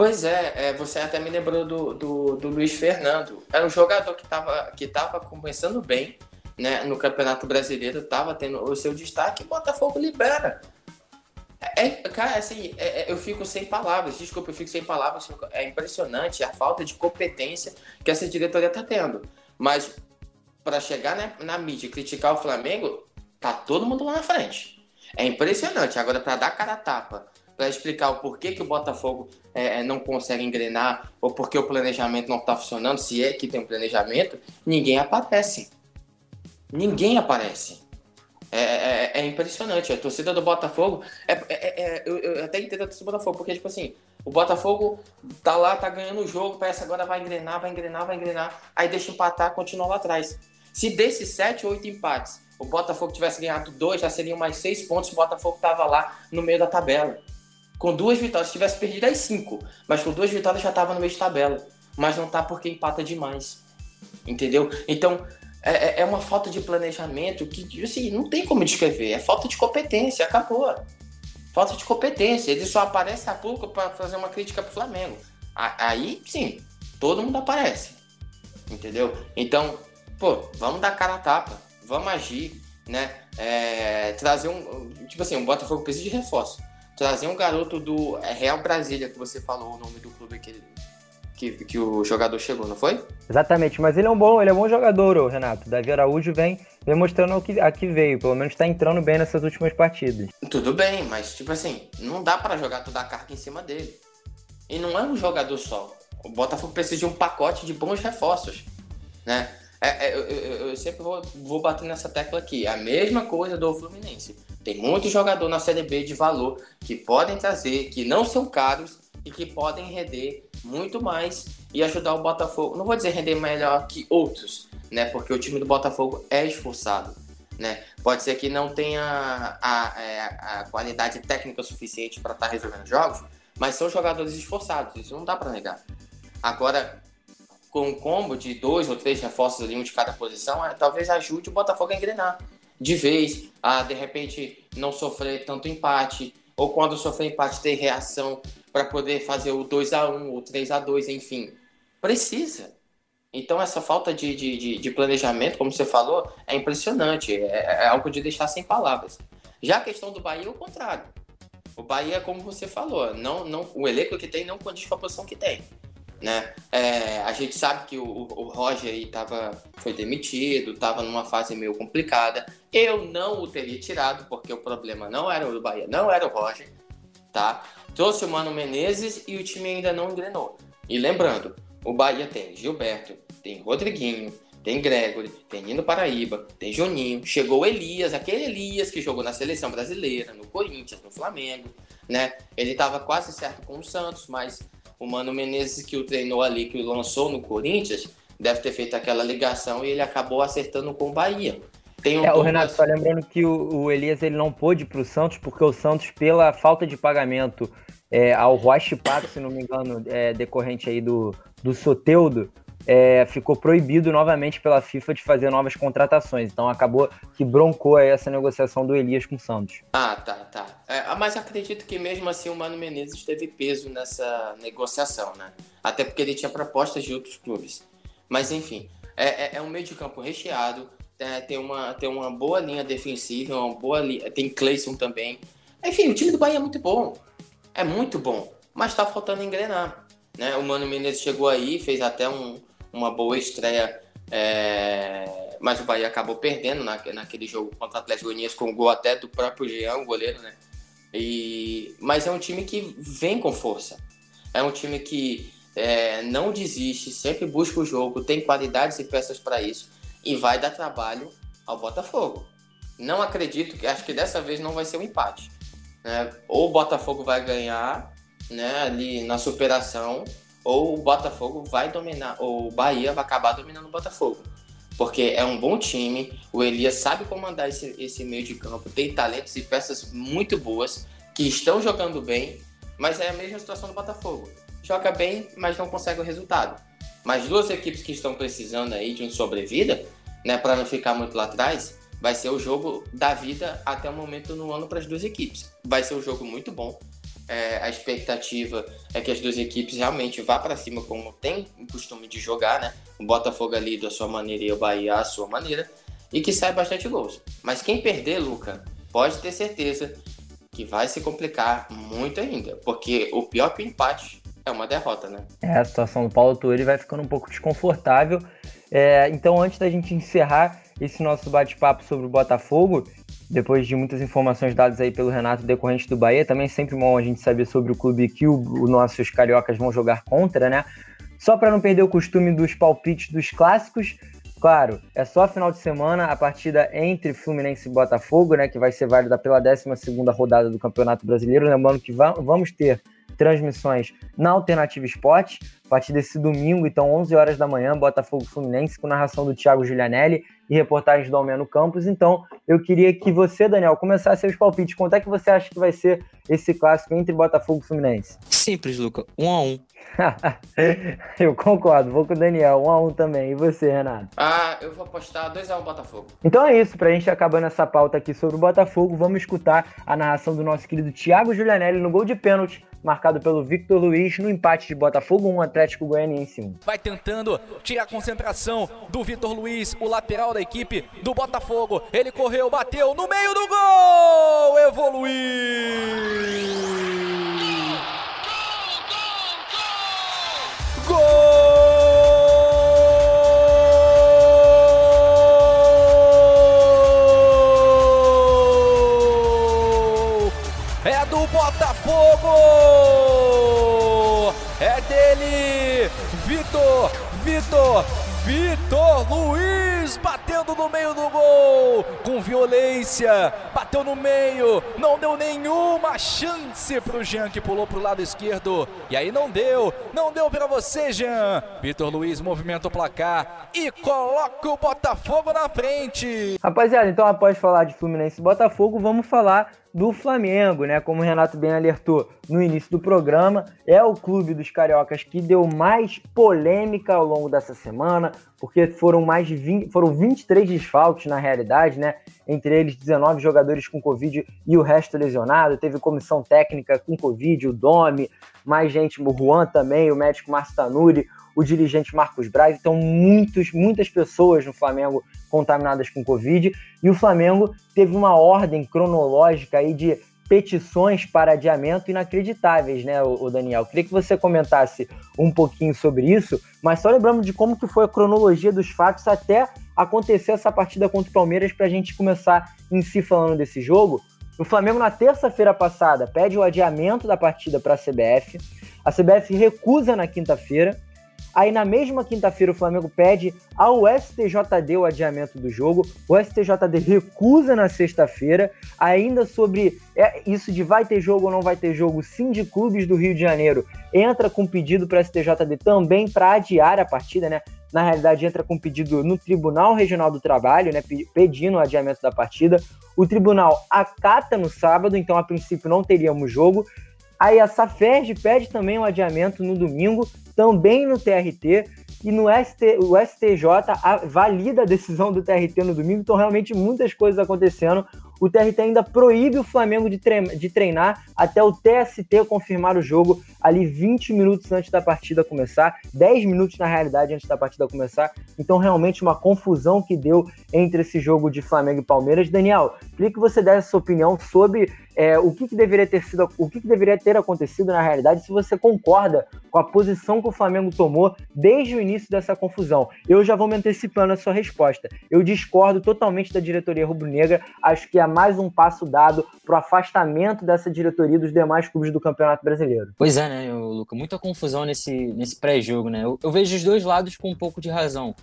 [SPEAKER 4] Pois é, é, você até me lembrou do, do, do Luiz Fernando. Era um jogador que estava que tava começando bem né, no Campeonato Brasileiro, estava tendo o seu destaque e Botafogo libera. É, é, cara, assim, é, é, eu fico sem palavras, desculpa, eu fico sem palavras. É impressionante a falta de competência que essa diretoria está tendo. Mas para chegar né, na mídia e criticar o Flamengo, tá todo mundo lá na frente. É impressionante. Agora, para dar cara a tapa para explicar o porquê que o Botafogo é, é, não consegue engrenar ou porque o planejamento não está funcionando, se é que tem um planejamento, ninguém aparece. Ninguém aparece. É, é, é impressionante. A torcida do Botafogo. É, é, é, eu, eu, até entendo a torcida do Botafogo, porque, tipo assim, o Botafogo tá lá, tá ganhando o jogo, parece agora vai engrenar, vai engrenar, vai engrenar. Aí deixa empatar, continua lá atrás. Se desses sete, oito empates, o Botafogo tivesse ganhado dois, já seriam mais seis pontos, o Botafogo tava lá no meio da tabela. Com duas vitórias, se tivesse perdido as cinco, mas com duas vitórias já estava no meio de tabela. Mas não tá porque empata demais. Entendeu? Então, é, é, é uma falta de planejamento que, assim, não tem como descrever. É falta de competência, acabou. Falta de competência. Ele só aparece a pouco para fazer uma crítica pro Flamengo. Aí, sim, todo mundo aparece. Entendeu? Então, pô, vamos dar cara a tapa. Vamos agir, né? É, trazer um. Tipo assim, o um Botafogo precisa de reforço trazer um garoto do é, Real Brasília, que você falou o nome do clube que, que, que o jogador chegou, não foi?
[SPEAKER 2] Exatamente, mas ele é um bom, ele é um bom jogador, Renato. Davi Araújo vem demonstrando o que, a que veio, pelo menos está entrando bem nessas últimas partidas.
[SPEAKER 4] Tudo bem, mas tipo assim, não dá para jogar toda a carga em cima dele. E não é um jogador só. O Botafogo precisa de um pacote de bons reforços, né? É, é, eu, eu, eu, sempre vou, vou bater nessa tecla aqui. A mesma coisa do Fluminense. Tem muito jogador na Série B de valor que podem trazer, que não são caros e que podem render muito mais e ajudar o Botafogo. Não vou dizer render melhor que outros, né? Porque o time do Botafogo é esforçado. Né? Pode ser que não tenha a, a, é, a qualidade técnica suficiente para estar tá resolvendo jogos, mas são jogadores esforçados, isso não dá para negar. Agora, com um combo de dois ou três reforços ali, um de cada posição, é, talvez ajude o Botafogo a engrenar de vez, a de repente não sofrer tanto empate, ou quando sofrer empate ter reação para poder fazer o 2 a 1 o 3 a 2 enfim. Precisa. Então essa falta de, de, de, planejamento, como você falou, é impressionante, é, é algo de deixar sem palavras. Já a questão do Bahia é o contrário. O Bahia, como você falou, não, não, o elenco que tem não condiz com a posição que tem. Né? É, a gente sabe que o, o Roger aí tava, foi demitido, estava numa fase meio complicada. Eu não o teria tirado, porque o problema não era o Bahia, não era o Roger. Tá? Trouxe o Mano Menezes e o time ainda não engrenou. E lembrando, o Bahia tem Gilberto, tem Rodriguinho, tem Gregory, tem Nino Paraíba, tem Juninho, chegou Elias, aquele Elias que jogou na seleção brasileira, no Corinthians, no Flamengo, né? Ele estava quase certo com o Santos, mas o Mano Menezes que o treinou ali, que o lançou no Corinthians, deve ter feito aquela ligação e ele acabou acertando com o Bahia.
[SPEAKER 2] Tem um é, o Renato, só lembrando que o, o, Elias ele não pôde para o Santos, porque o Santos, pela falta de pagamento é, ao Roche Pato, se não me engano, é, decorrente aí do, do Soteudo, é, ficou proibido novamente pela FIFA de fazer novas contratações. Então acabou que broncou essa negociação do Elias com o Santos.
[SPEAKER 4] Ah, tá, tá. É, mas acredito que mesmo assim o Mano Menezes teve peso nessa negociação, né? Até porque ele tinha propostas de outros clubes. Mas enfim, é, é, é um meio de campo recheado, é, tem, uma, tem uma boa linha defensiva, uma boa tem Cleison também. Enfim, o time do Bahia é muito bom. É muito bom. Mas tá faltando engrenar. Né? O Mano Menezes chegou aí, fez até um, uma boa estreia, é... mas o Bahia acabou perdendo na, naquele jogo contra o Atlético Goianiense com o gol até do próprio Jean, goleiro, né? E... Mas é um time que vem com força. É um time que é, não desiste, sempre busca o jogo, tem qualidades e peças para isso e vai dar trabalho ao Botafogo. Não acredito que acho que dessa vez não vai ser um empate. Né? Ou o Botafogo vai ganhar né, ali na superação, ou o Botafogo vai dominar, ou o Bahia vai acabar dominando o Botafogo. Porque é um bom time, o Elias sabe comandar esse, esse meio de campo, tem talentos e peças muito boas que estão jogando bem, mas é a mesma situação do Botafogo joga bem, mas não consegue o resultado. Mas duas equipes que estão precisando aí de um sobrevida, né, para não ficar muito lá atrás, vai ser o jogo da vida até o momento no ano para as duas equipes. Vai ser um jogo muito bom. É, a expectativa é que as duas equipes realmente vá para cima como tem o costume de jogar, né? O Botafogo ali da sua maneira e o Bahia à sua maneira e que sai bastante gols. Mas quem perder, Luca, pode ter certeza que vai se complicar muito ainda, porque o pior que o empate é uma derrota, né? É,
[SPEAKER 2] a situação do Paulo Tuori vai ficando um pouco desconfortável. É, então, antes da gente encerrar esse nosso bate-papo sobre o Botafogo, depois de muitas informações dadas aí pelo Renato decorrente do Bahia, também é sempre bom a gente saber sobre o clube que os nossos cariocas vão jogar contra, né? Só para não perder o costume dos palpites dos clássicos, claro, é só final de semana a partida entre Fluminense e Botafogo, né, que vai ser válida pela 12ª rodada do Campeonato Brasileiro, lembrando que vamos ter transmissões na Alternativa Esporte, a partir desse domingo, então 11 horas da manhã, Botafogo Fluminense, com narração do Thiago Giulianelli e reportagens do Almeno Campos. Então, eu queria que você, Daniel, começasse seus palpites. Quanto é que você acha que vai ser esse clássico entre Botafogo e Fluminense?
[SPEAKER 3] Simples, Luca. Um a um.
[SPEAKER 2] eu concordo, vou com o Daniel, um a um também. E você, Renato?
[SPEAKER 4] Ah, eu vou apostar 2 a 1 um Botafogo.
[SPEAKER 2] Então é isso, pra gente acabando essa pauta aqui sobre o Botafogo, vamos escutar a narração do nosso querido Thiago Giulianelli no gol de pênalti marcado pelo Victor Luiz no empate de Botafogo 1, Atlético Goianiense 1.
[SPEAKER 5] Vai tentando tirar a concentração do Victor Luiz, o lateral da equipe do Botafogo. Ele correu, bateu no meio do gol! Evoluiu! Gol! Violência, bateu no meio, não deu nenhuma chance pro Jean que pulou pro lado esquerdo. E aí não deu, não deu para você, Jean. Vitor Luiz movimenta o placar e coloca o Botafogo na frente.
[SPEAKER 2] Rapaziada, então após falar de Fluminense e Botafogo, vamos falar do Flamengo, né? Como o Renato bem alertou no início do programa, é o clube dos cariocas que deu mais polêmica ao longo dessa semana, porque foram mais de 20, foram 23 desfalques na realidade, né? Entre eles 19 jogadores com Covid e o resto lesionado. Teve comissão técnica com Covid, o Domi, mais gente, o Juan também, o médico Márcio Tanuri, o dirigente Marcos Braz. Então, muitos, muitas pessoas no Flamengo contaminadas com Covid. E o Flamengo teve uma ordem cronológica aí de petições para adiamento inacreditáveis, né, o Daniel? Queria que você comentasse um pouquinho sobre isso, mas só lembrando de como que foi a cronologia dos fatos até acontecer essa partida contra o Palmeiras para a gente começar em si falando desse jogo. O Flamengo, na terça-feira passada, pede o adiamento da partida para a CBF. A CBF recusa na quinta-feira. Aí na mesma quinta-feira o Flamengo pede ao STJD o adiamento do jogo. O STJD recusa na sexta-feira. Ainda sobre é, isso de vai ter jogo ou não vai ter jogo, sim de clubes do Rio de Janeiro entra com pedido para o STJD também para adiar a partida, né? Na realidade, entra com pedido no Tribunal Regional do Trabalho, né? Pedindo o adiamento da partida. O tribunal acata no sábado, então a princípio não teríamos jogo. Aí a Saferj pede também um adiamento no domingo, também no TRT, e no ST, o STJ valida a decisão do TRT no domingo, então realmente muitas coisas acontecendo o TRT ainda proíbe o Flamengo de, de treinar até o TST confirmar o jogo ali 20 minutos antes da partida começar, 10 minutos na realidade antes da partida começar. Então, realmente, uma confusão que deu entre esse jogo de Flamengo e Palmeiras. Daniel, queria que você desse sua opinião sobre é, o que, que, deveria ter sido, o que, que, deveria ter acontecido na realidade, se você concorda com a posição que o Flamengo tomou desde o início dessa confusão. Eu já vou me antecipando a sua resposta. Eu discordo totalmente da diretoria rubro-negra. Acho que é mais um passo dado para o afastamento dessa diretoria dos demais clubes do Campeonato Brasileiro.
[SPEAKER 3] Pois é, né, Luca? Muita confusão nesse, nesse pré-jogo, né? Eu, eu, vejo os dois lados com um pouco de razão.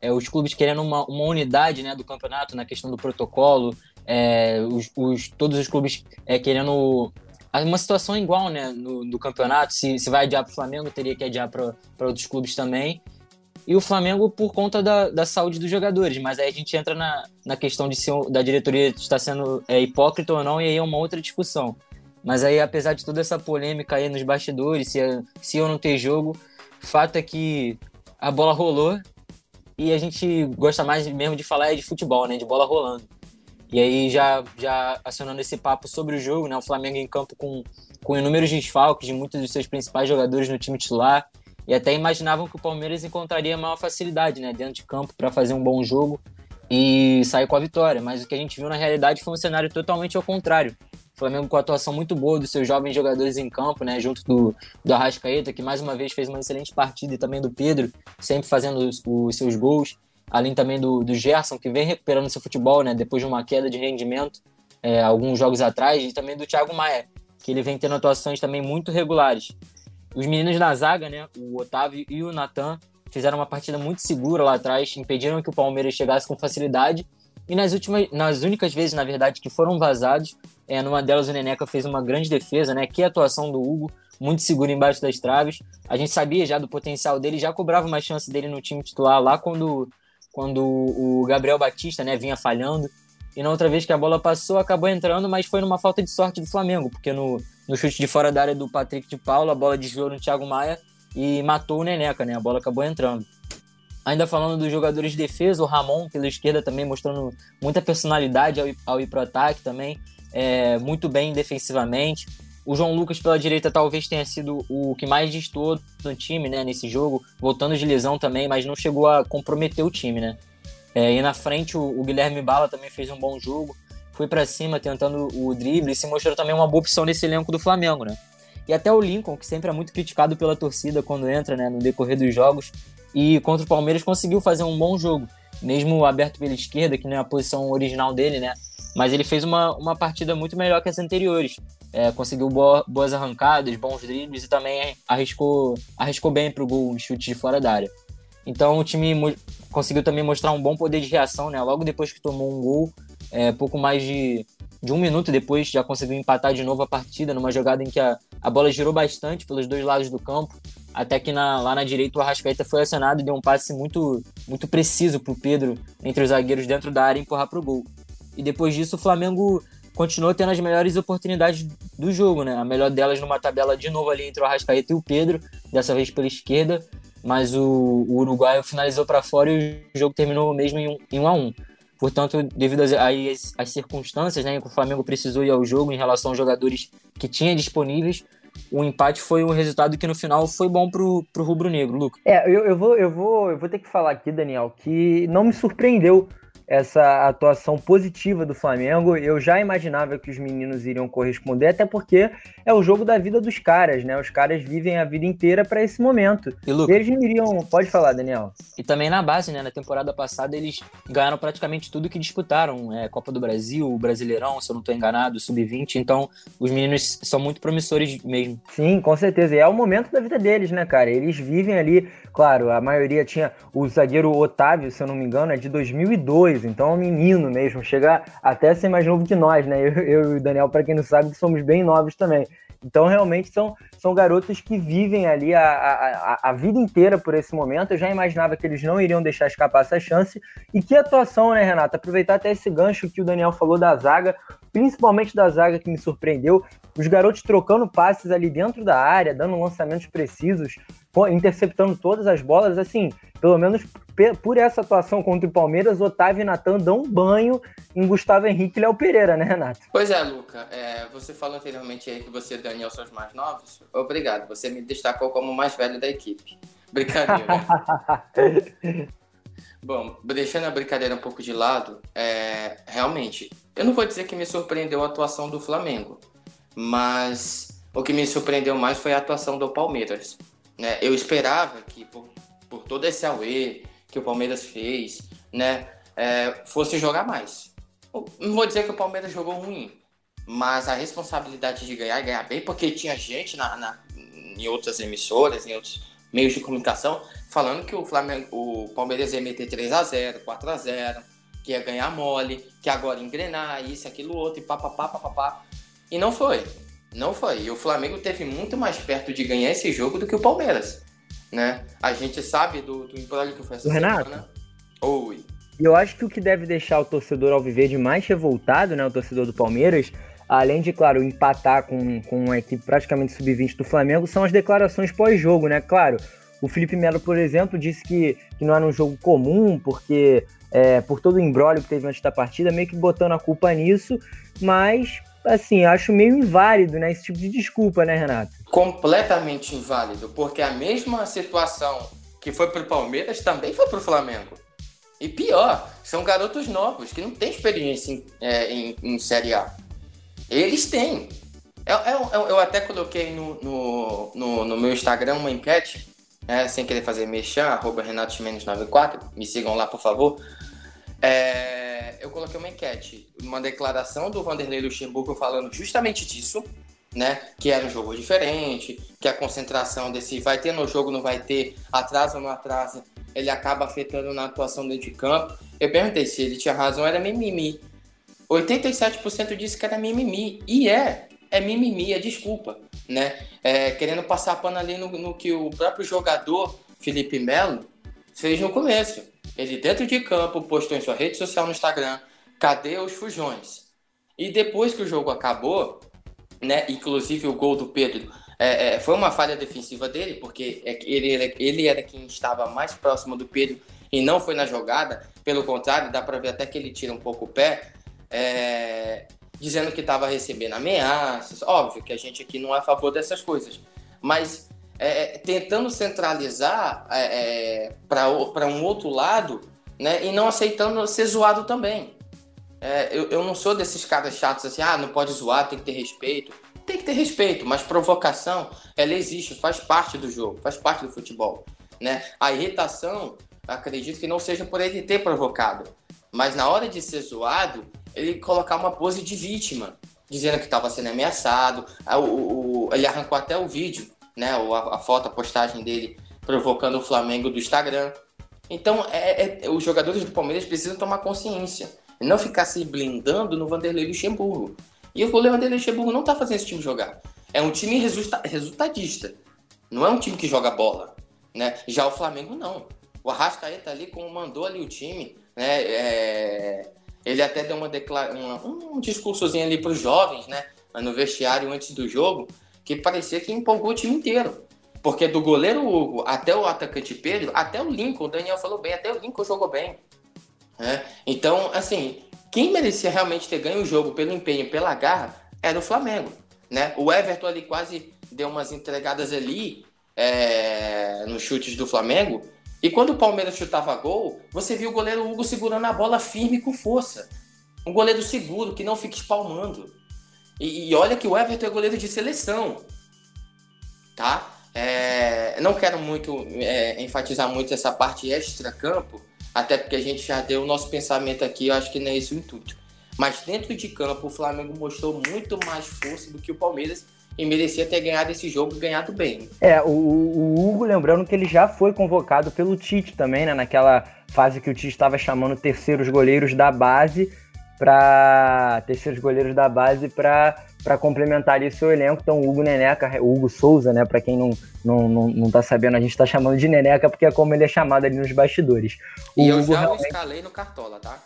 [SPEAKER 3] É, os clubes querendo uma, uma unidade né, do campeonato na questão do protocolo, é, os, os, todos os clubes é, querendo uma situação igual né, no, campeonato. Se, se vai adiar para o Flamengo, teria que adiar para outros clubes também e o Flamengo por conta da, da saúde dos jogadores. Mas aí a gente entra na, na questão de se da diretoria estar sendo é, hipócrita ou não, e aí é uma outra discussão. Mas aí, apesar de toda essa polêmica aí nos bastidores, se, se eu não ter jogo, fato é que a bola rolou e a gente gosta mais mesmo de falar é de futebol, né? De bola rolando. E aí, já, já acionando esse papo sobre o jogo, né? O Flamengo em campo com, com inúmeros desfalques de muitos dos seus principais jogadores no time titular e até imaginavam que o Palmeiras encontraria maior facilidade né, dentro de campo para fazer um bom jogo e sair com a vitória. Mas o que a gente viu na realidade foi um cenário totalmente ao contrário. O Flamengo com a atuação muito boa dos seus jovens jogadores em campo, né, junto do, do Arrascaeta, que mais uma vez fez uma excelente partida, e também do Pedro, sempre fazendo os, os seus gols. Além também do, do Gerson, que vem recuperando seu futebol, né, depois de uma queda de rendimento é, alguns jogos atrás, e também do Thiago Maia, que ele vem tendo atuações também muito regulares. Os meninos na zaga, né, o Otávio e o Natan, fizeram uma partida muito segura lá atrás, impediram que o Palmeiras chegasse com facilidade. E nas últimas, nas únicas vezes, na verdade, que foram vazados, é, numa delas o Neneca fez uma grande defesa, né? Que atuação do Hugo, muito seguro embaixo das traves. A gente sabia já do potencial dele, já cobrava uma chance dele no time titular lá quando, quando o Gabriel Batista, né, vinha falhando. E na outra vez que a bola passou, acabou entrando, mas foi numa falta de sorte do Flamengo, porque no, no chute de fora da área do Patrick de Paula, a bola desviou no Thiago Maia e matou o Neneca, né? A bola acabou entrando. Ainda falando dos jogadores de defesa, o Ramon pela esquerda também mostrando muita personalidade ao ir, ao ir pro ataque também, é, muito bem defensivamente. O João Lucas pela direita talvez tenha sido o que mais destoou no time, né, nesse jogo, voltando de lesão também, mas não chegou a comprometer o time, né? É, e na frente o, o, Guilherme Bala também fez um bom jogo, foi para cima tentando o drible e se mostrou também uma boa opção nesse elenco do Flamengo, né? E até o Lincoln, que sempre é muito criticado pela torcida quando entra né, no decorrer dos jogos, e contra o Palmeiras conseguiu fazer um bom jogo, mesmo aberto pela esquerda, que não é a posição original dele, né? Mas ele fez uma, uma partida muito melhor que as anteriores. É, conseguiu boa, boas arrancadas, bons dribles e também arriscou, arriscou bem para o gol, chute de fora da área. Então o time conseguiu também mostrar um bom poder de reação, né? Logo depois que tomou um gol, é, pouco mais de, de um minuto depois já conseguiu empatar de novo a partida, numa jogada em que a, a bola girou bastante pelos dois lados do campo, até que na, lá na direita o Arrascaeta foi acionado e deu um passe muito, muito preciso para o Pedro entre os zagueiros dentro da área empurrar para o gol. E depois disso o Flamengo continuou tendo as melhores oportunidades do jogo, né? A melhor delas numa tabela de novo ali entre o Arrascaeta e o Pedro, dessa vez pela esquerda, mas o, o uruguaio finalizou para fora e o jogo terminou mesmo em um, em um a um. Portanto, devido às, às, circunstâncias né, que o Flamengo precisou ir ao jogo em relação aos jogadores que tinha disponíveis, o empate foi um resultado que no final foi bom pro, pro rubro-negro, Lucas.
[SPEAKER 2] É, eu, eu, vou, eu, vou, eu vou ter que falar aqui, Daniel, que não me surpreendeu essa atuação positiva do Flamengo. Eu já imaginava que os meninos iriam corresponder, até porque é o jogo da vida dos caras, né? Os caras vivem a vida inteira para esse momento. E, Luca, eles iriam. Pode falar, Daniel.
[SPEAKER 3] E também na base, né? Na temporada passada eles ganharam praticamente tudo que disputaram: é, Copa do Brasil, Brasileirão, se eu não estou enganado, Sub-20. Então os meninos são muito promissores mesmo.
[SPEAKER 2] Sim, com certeza. E é o momento da vida deles, né, cara? Eles vivem ali. Claro, a maioria tinha. O zagueiro Otávio, se eu não me engano, é de 2002 então é um menino mesmo, chega até a ser mais novo que nós, né? Eu, eu e o Daniel, para quem não sabe, somos bem novos também. Então, realmente, são, são garotos que vivem ali a, a, a vida inteira por esse momento. Eu já imaginava que eles não iriam deixar escapar essa chance. E que atuação, né, Renata? Aproveitar até esse gancho que o Daniel falou da zaga, principalmente da zaga que me surpreendeu. Os garotos trocando passes ali dentro da área, dando lançamentos precisos, interceptando todas as bolas. Assim, pelo menos por essa atuação contra o Palmeiras, Otávio e Natan dão um banho em Gustavo Henrique e Léo Pereira, né, Renato?
[SPEAKER 4] Pois é, Luca. É, você falou anteriormente aí que você e Daniel são os mais novos. Obrigado. Você me destacou como o mais velho da equipe. Brincadeira. Bom, deixando a brincadeira um pouco de lado, é, realmente, eu não vou dizer que me surpreendeu a atuação do Flamengo, mas o que me surpreendeu mais foi a atuação do Palmeiras. Né? Eu esperava que, por, por todo esse auê que o Palmeiras fez, né, é, fosse jogar mais. Não vou dizer que o Palmeiras jogou ruim, mas a responsabilidade de ganhar, ganhar bem, porque tinha gente na, na, em outras emissoras, em outros meios de comunicação, falando que o, Flamengo, o Palmeiras ia meter 3 a 0 4 a 0 que ia ganhar mole, que agora engrenar, isso, aquilo, outro, e papapá, papapá. E não foi. Não foi. E o Flamengo teve muito mais perto de ganhar esse jogo do que o Palmeiras. Né? A gente sabe do, do embrólio que foi essa
[SPEAKER 2] Renato, semana. Oi. E eu acho que o que deve deixar o torcedor alviverde mais revoltado, né, o torcedor do Palmeiras, além de, claro, empatar com, com uma equipe praticamente sub-20 do Flamengo, são as declarações pós-jogo, né? Claro, o Felipe Melo, por exemplo, disse que, que não era um jogo comum, porque é, por todo o embrólio que teve antes da partida, meio que botando a culpa nisso, mas assim, acho meio inválido, né? Esse tipo de desculpa, né, Renato?
[SPEAKER 4] Completamente inválido, porque a mesma situação que foi pro Palmeiras também foi pro Flamengo. E pior, são garotos novos que não têm experiência em, é, em, em Série A. Eles têm. Eu, eu, eu até coloquei no, no, no, no, meu Instagram uma enquete, é, sem querer fazer mexer, arroba Renato 94, me sigam lá, por favor. É, eu coloquei uma enquete, uma declaração do Vanderlei Luxemburgo falando justamente disso, né? Que era um jogo diferente, que a concentração desse vai ter no jogo, não vai ter, atrasa ou não atrasa, ele acaba afetando na atuação dentro de campo. Eu perguntei se ele tinha razão, era mimimi. 87% disse que era mimimi. E é, é mimimi, é desculpa, né? É, querendo passar pano ali no, no que o próprio jogador, Felipe Melo, fez no começo ele, dentro de campo, postou em sua rede social no Instagram: cadê os fujões? E depois que o jogo acabou, né, inclusive o gol do Pedro é, é, foi uma falha defensiva dele, porque é ele, ele era quem estava mais próximo do Pedro e não foi na jogada. Pelo contrário, dá para ver até que ele tira um pouco o pé, é, dizendo que estava recebendo ameaças. Óbvio que a gente aqui não é a favor dessas coisas, mas é, é, tentando centralizar é, é para um outro lado né, e não aceitando ser zoado também. É, eu, eu não sou desses caras chatos assim, ah, não pode zoar, tem que ter respeito. Tem que ter respeito, mas provocação, ela existe, faz parte do jogo, faz parte do futebol. Né? A irritação, acredito que não seja por ele ter provocado, mas na hora de ser zoado, ele colocar uma pose de vítima, dizendo que estava sendo ameaçado. O, o, ele arrancou até o vídeo né? A, a foto, a postagem dele provocando o Flamengo do Instagram. Então, é, é, os jogadores do Palmeiras precisam tomar consciência. Não ficar se blindando no Vanderlei Luxemburgo. E o Vanderlei Luxemburgo não está fazendo esse time jogar. É um time resulta resultadista. Não é um time que joga bola. Né? Já o Flamengo, não. O Arrascaeta ali comandou ali o time. Né? É... Ele até deu uma declara... um, um discursozinho ali para os jovens, né? no vestiário antes do jogo, que parecia que empolgou o time inteiro. Porque do goleiro Hugo até o atacante Pedro, até o Lincoln, o Daniel falou bem, até o Lincoln jogou bem. Né? Então, assim, quem merecia realmente ter ganho o jogo pelo empenho, pela garra, era o Flamengo. Né? O Everton ali quase deu umas entregadas ali é, nos chutes do Flamengo, E quando o Palmeiras chutava gol, você viu o goleiro Hugo segurando a bola firme com força. Um goleiro seguro, que não fica espalmando. E, e olha que o Everton é goleiro de seleção. Tá? É, não quero muito é, enfatizar muito essa parte extra-campo, até porque a gente já deu o nosso pensamento aqui, eu acho que não é esse o intuito. Mas dentro de campo, o Flamengo mostrou muito mais força do que o Palmeiras e merecia ter ganhado esse jogo e ganhado bem.
[SPEAKER 2] É, o, o, Hugo, lembrando que ele já foi convocado pelo Tite também, né? Naquela fase que o Tite estava chamando terceiros goleiros da base para terceiros goleiros da base para complementar ali seu elenco. Então, o Hugo Neneca, o Hugo Souza, né? Para quem não, não, não, não tá sabendo, a gente está chamando de Neneca porque é como ele é chamado ali nos bastidores.
[SPEAKER 4] O e eu Hugo já realmente... o escalei no Cartola, tá?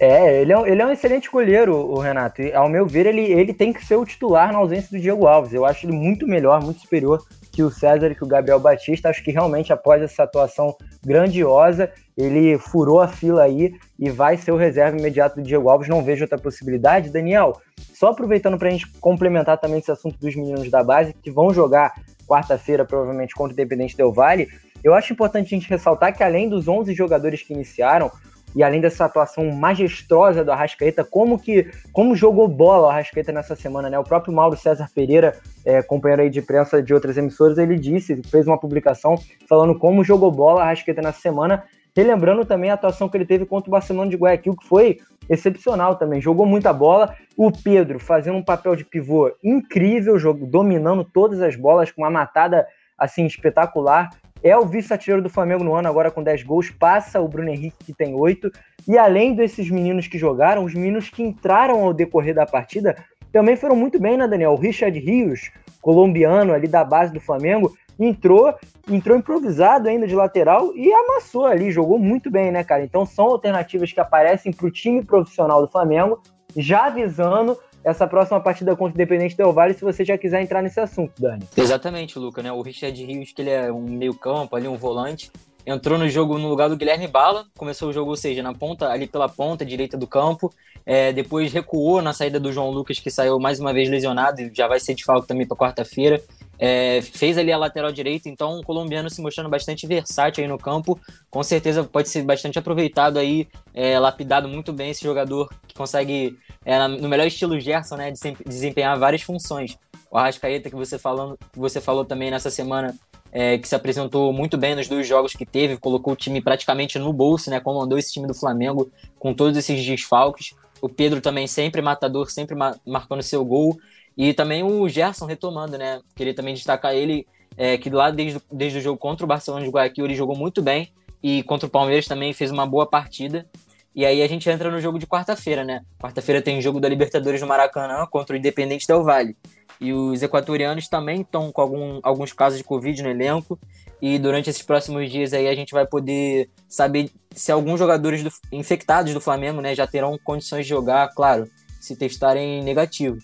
[SPEAKER 2] É, ele é, ele é um excelente goleiro, o Renato. E, ao meu ver, ele, ele tem que ser o titular na ausência do Diego Alves. Eu acho ele muito melhor, muito superior que o César e que o Gabriel Batista. Acho que realmente, após essa atuação grandiosa, ele furou a fila aí e vai ser o reserva imediato do Diego Alves. Não vejo outra possibilidade. Daniel, só aproveitando para a gente complementar também esse assunto dos meninos da base, que vão jogar quarta-feira, provavelmente, contra o Independente Del Vale, eu acho importante a gente ressaltar que, além dos 11 jogadores que iniciaram, e além dessa atuação majestosa do Arrascaeta, como que como jogou bola o Arrascaeta nessa semana, né? O próprio Mauro César Pereira, é, companheiro aí de imprensa de outras emissoras, ele disse, fez uma publicação falando como jogou bola o Arrascaeta nessa semana, relembrando também a atuação que ele teve contra o Barcelona de Guayaquil, que foi excepcional também, jogou muita bola. O Pedro fazendo um papel de pivô incrível, dominando todas as bolas com uma matada assim espetacular é o vice-artilheiro do Flamengo no ano, agora com 10 gols, passa o Bruno Henrique, que tem 8. E além desses meninos que jogaram, os meninos que entraram ao decorrer da partida também foram muito bem, né, Daniel? O Richard Rios, colombiano ali da base do Flamengo, entrou, entrou improvisado ainda de lateral e amassou ali, jogou muito bem, né, cara? Então são alternativas que aparecem para o time profissional do Flamengo, já avisando essa próxima partida contra o Independente Del Vale, se você já quiser entrar nesse assunto, Dani.
[SPEAKER 3] Exatamente, Luca, né? O Richard Rios, que ele é um meio campo, ali um volante, entrou no jogo no lugar do Guilherme Bala, começou o jogo, ou seja, na ponta, ali pela ponta direita do campo, é, depois recuou na saída do João Lucas, que saiu mais uma vez lesionado e já vai ser de falta também para quarta-feira. É, fez ali a lateral direita, então um colombiano se mostrando bastante versátil aí no campo, com certeza pode ser bastante aproveitado aí, é, lapidado muito bem esse jogador que consegue, é, no melhor estilo Gerson, né, de desempenhar várias funções. O Arrascaeta que você, falando, que você falou também nessa semana, é, que se apresentou muito bem nos dois jogos que teve, colocou o time praticamente no bolso, né, comandou esse time do Flamengo com todos esses desfalques. O Pedro também sempre matador, sempre ma marcando seu gol. E também o Gerson retomando, né? Queria também destacar ele, é, que lá desde, desde o jogo contra o Barcelona de Guayaquil ele jogou muito bem. E contra o Palmeiras também fez uma boa partida. E aí a gente entra no jogo de quarta-feira, né? Quarta-feira tem jogo da Libertadores no Maracanã contra o Independente Del Vale. E os equatorianos também estão com algum, alguns casos de Covid no elenco. E durante esses próximos dias aí a gente vai poder saber se alguns jogadores do, infectados do Flamengo né, já terão condições de jogar, claro, se testarem negativo.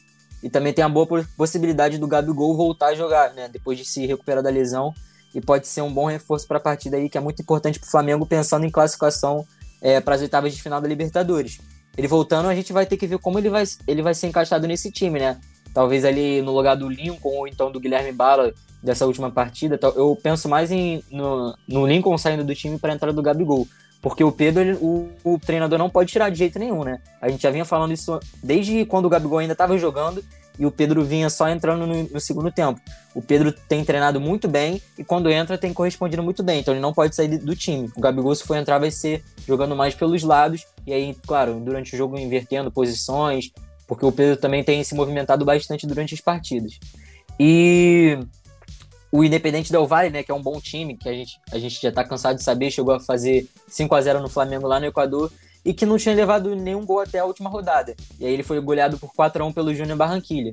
[SPEAKER 3] E também tem a boa possibilidade do Gabigol voltar a jogar, né? Depois de se recuperar da lesão. E pode ser um bom reforço para a partida aí, que é muito importante para o Flamengo, pensando em classificação é, para as oitavas de final da Libertadores. Ele voltando, a gente vai ter que ver como ele vai, ele vai ser encaixado nesse time, né? Talvez ali no lugar do Lincoln ou então do Guilherme Bala dessa última partida. Eu penso mais em, no, no Lincoln saindo do time para a entrada do Gabigol. Porque o Pedro, ele, o, o, treinador não pode tirar de jeito nenhum, né? A gente já vinha falando isso desde quando o Gabigol ainda estava jogando e o Pedro vinha só entrando no, no, segundo tempo. O Pedro tem treinado muito bem e quando entra tem correspondido muito bem, então ele não pode sair do time. O Gabigol, se for entrar, vai ser jogando mais pelos lados e aí, claro, durante o jogo invertendo posições, porque o Pedro também tem se movimentado bastante durante as partidas. E o Independente Del Valle, né, que é um bom time, que a gente, a gente já tá cansado de saber, chegou a fazer 5 a 0 no Flamengo lá no Equador e que não tinha levado nenhum gol até a última rodada. E aí ele foi goleado por 4 a 1 pelo Júnior Barranquilha.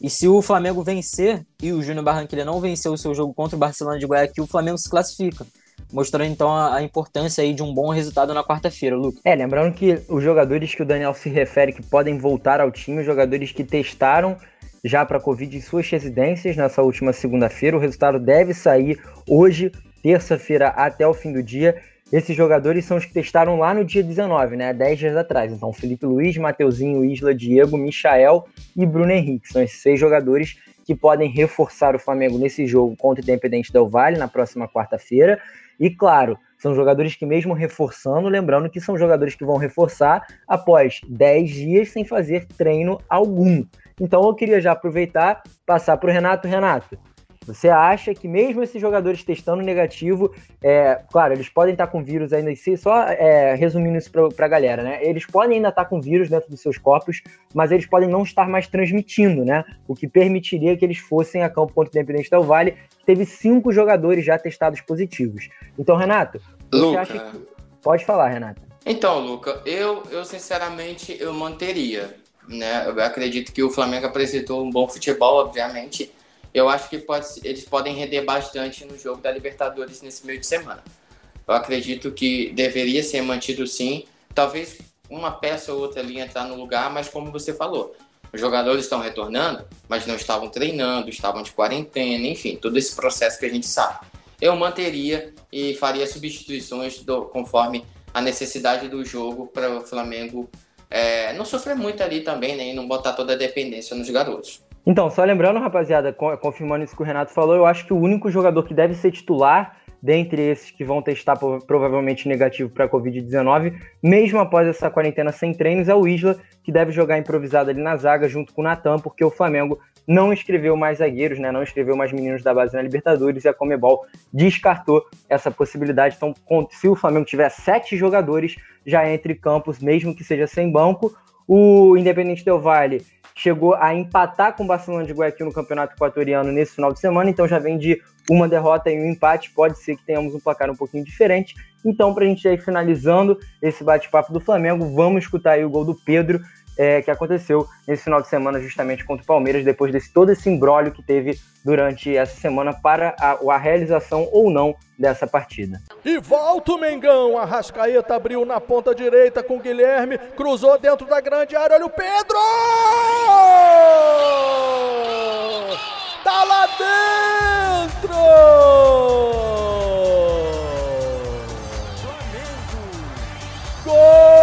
[SPEAKER 3] E se o Flamengo vencer e o Júnior Barranquilha não vencer o seu jogo contra o Barcelona de Guayaquil, o Flamengo se classifica. Mostrando então a, importância aí de um bom resultado na quarta-feira, Lucas.
[SPEAKER 2] É, lembrando que os jogadores que o Daniel se refere que podem voltar ao time, os jogadores que testaram já para a Covid em suas residências nessa última segunda-feira. O resultado deve sair hoje, terça-feira, até o fim do dia. Esses jogadores são os que testaram lá no dia 19, né? 10 dias atrás. Então, Felipe Luiz, Mateuzinho, Isla, Diego, Michael e Bruno Henrique. São esses seis jogadores que podem reforçar o Flamengo nesse jogo contra o Independente Del Vale na próxima quarta-feira. E claro, São jogadores que, mesmo reforçando, lembrando que são jogadores que vão reforçar após 10 dias sem fazer treino algum. Então eu queria já aproveitar, passar para o Renato. Renato, você acha que mesmo esses jogadores testando negativo, é, claro, eles podem estar com vírus ainda, só é, resumindo isso para a galera, né? Eles podem ainda estar com vírus dentro dos seus corpos, mas eles podem não estar mais transmitindo, né? O que permitiria que eles fossem a campo contra o Independente Del Vale, que teve cinco jogadores já testados positivos. Então, Renato, você Luca. acha que... Pode falar, Renato.
[SPEAKER 4] Então, Luca, eu, eu sinceramente eu manteria, né? Eu acredito que o Flamengo apresentou um bom futebol, obviamente eu acho que pode, eles podem render bastante no jogo da Libertadores nesse meio de semana. Eu acredito que deveria ser mantido sim. Talvez uma peça ou outra ali entrar no lugar, mas como você falou, os jogadores estão retornando, mas não estavam treinando, estavam de quarentena, enfim, todo esse processo que a gente sabe. Eu manteria e faria substituições do, conforme a necessidade do jogo para o Flamengo é, não sofrer muito ali também, né, e não botar toda a dependência nos garotos.
[SPEAKER 2] Então, só lembrando, rapaziada, confirmando isso que o Renato falou, eu acho que o único jogador que deve ser titular dentre esses que vão testar provavelmente negativo para a Covid-19, mesmo após essa quarentena sem treinos, é o Isla, que deve jogar improvisado ali na zaga junto com o Natan, porque o Flamengo não escreveu mais zagueiros, né? Não escreveu mais meninos da base na Libertadores e a Comebol descartou essa possibilidade. Então, se o Flamengo tiver sete jogadores já entre campos, mesmo que seja sem banco, o Independente Del Valle chegou a empatar com o Barcelona de Guayaquil no Campeonato Equatoriano nesse final de semana, então já vem de uma derrota e um empate, pode ser que tenhamos um placar um pouquinho diferente. Então, para a gente ir finalizando esse bate-papo do Flamengo, vamos escutar aí o gol do Pedro, é, que aconteceu nesse final de semana justamente contra o Palmeiras, depois desse todo esse embrólio que teve durante essa semana para a, a realização ou não dessa partida.
[SPEAKER 1] E volta o Mengão, a Rascaeta abriu na ponta direita com Guilherme, cruzou dentro da grande área, olha o Pedro! Tá lá dentro! Flamengo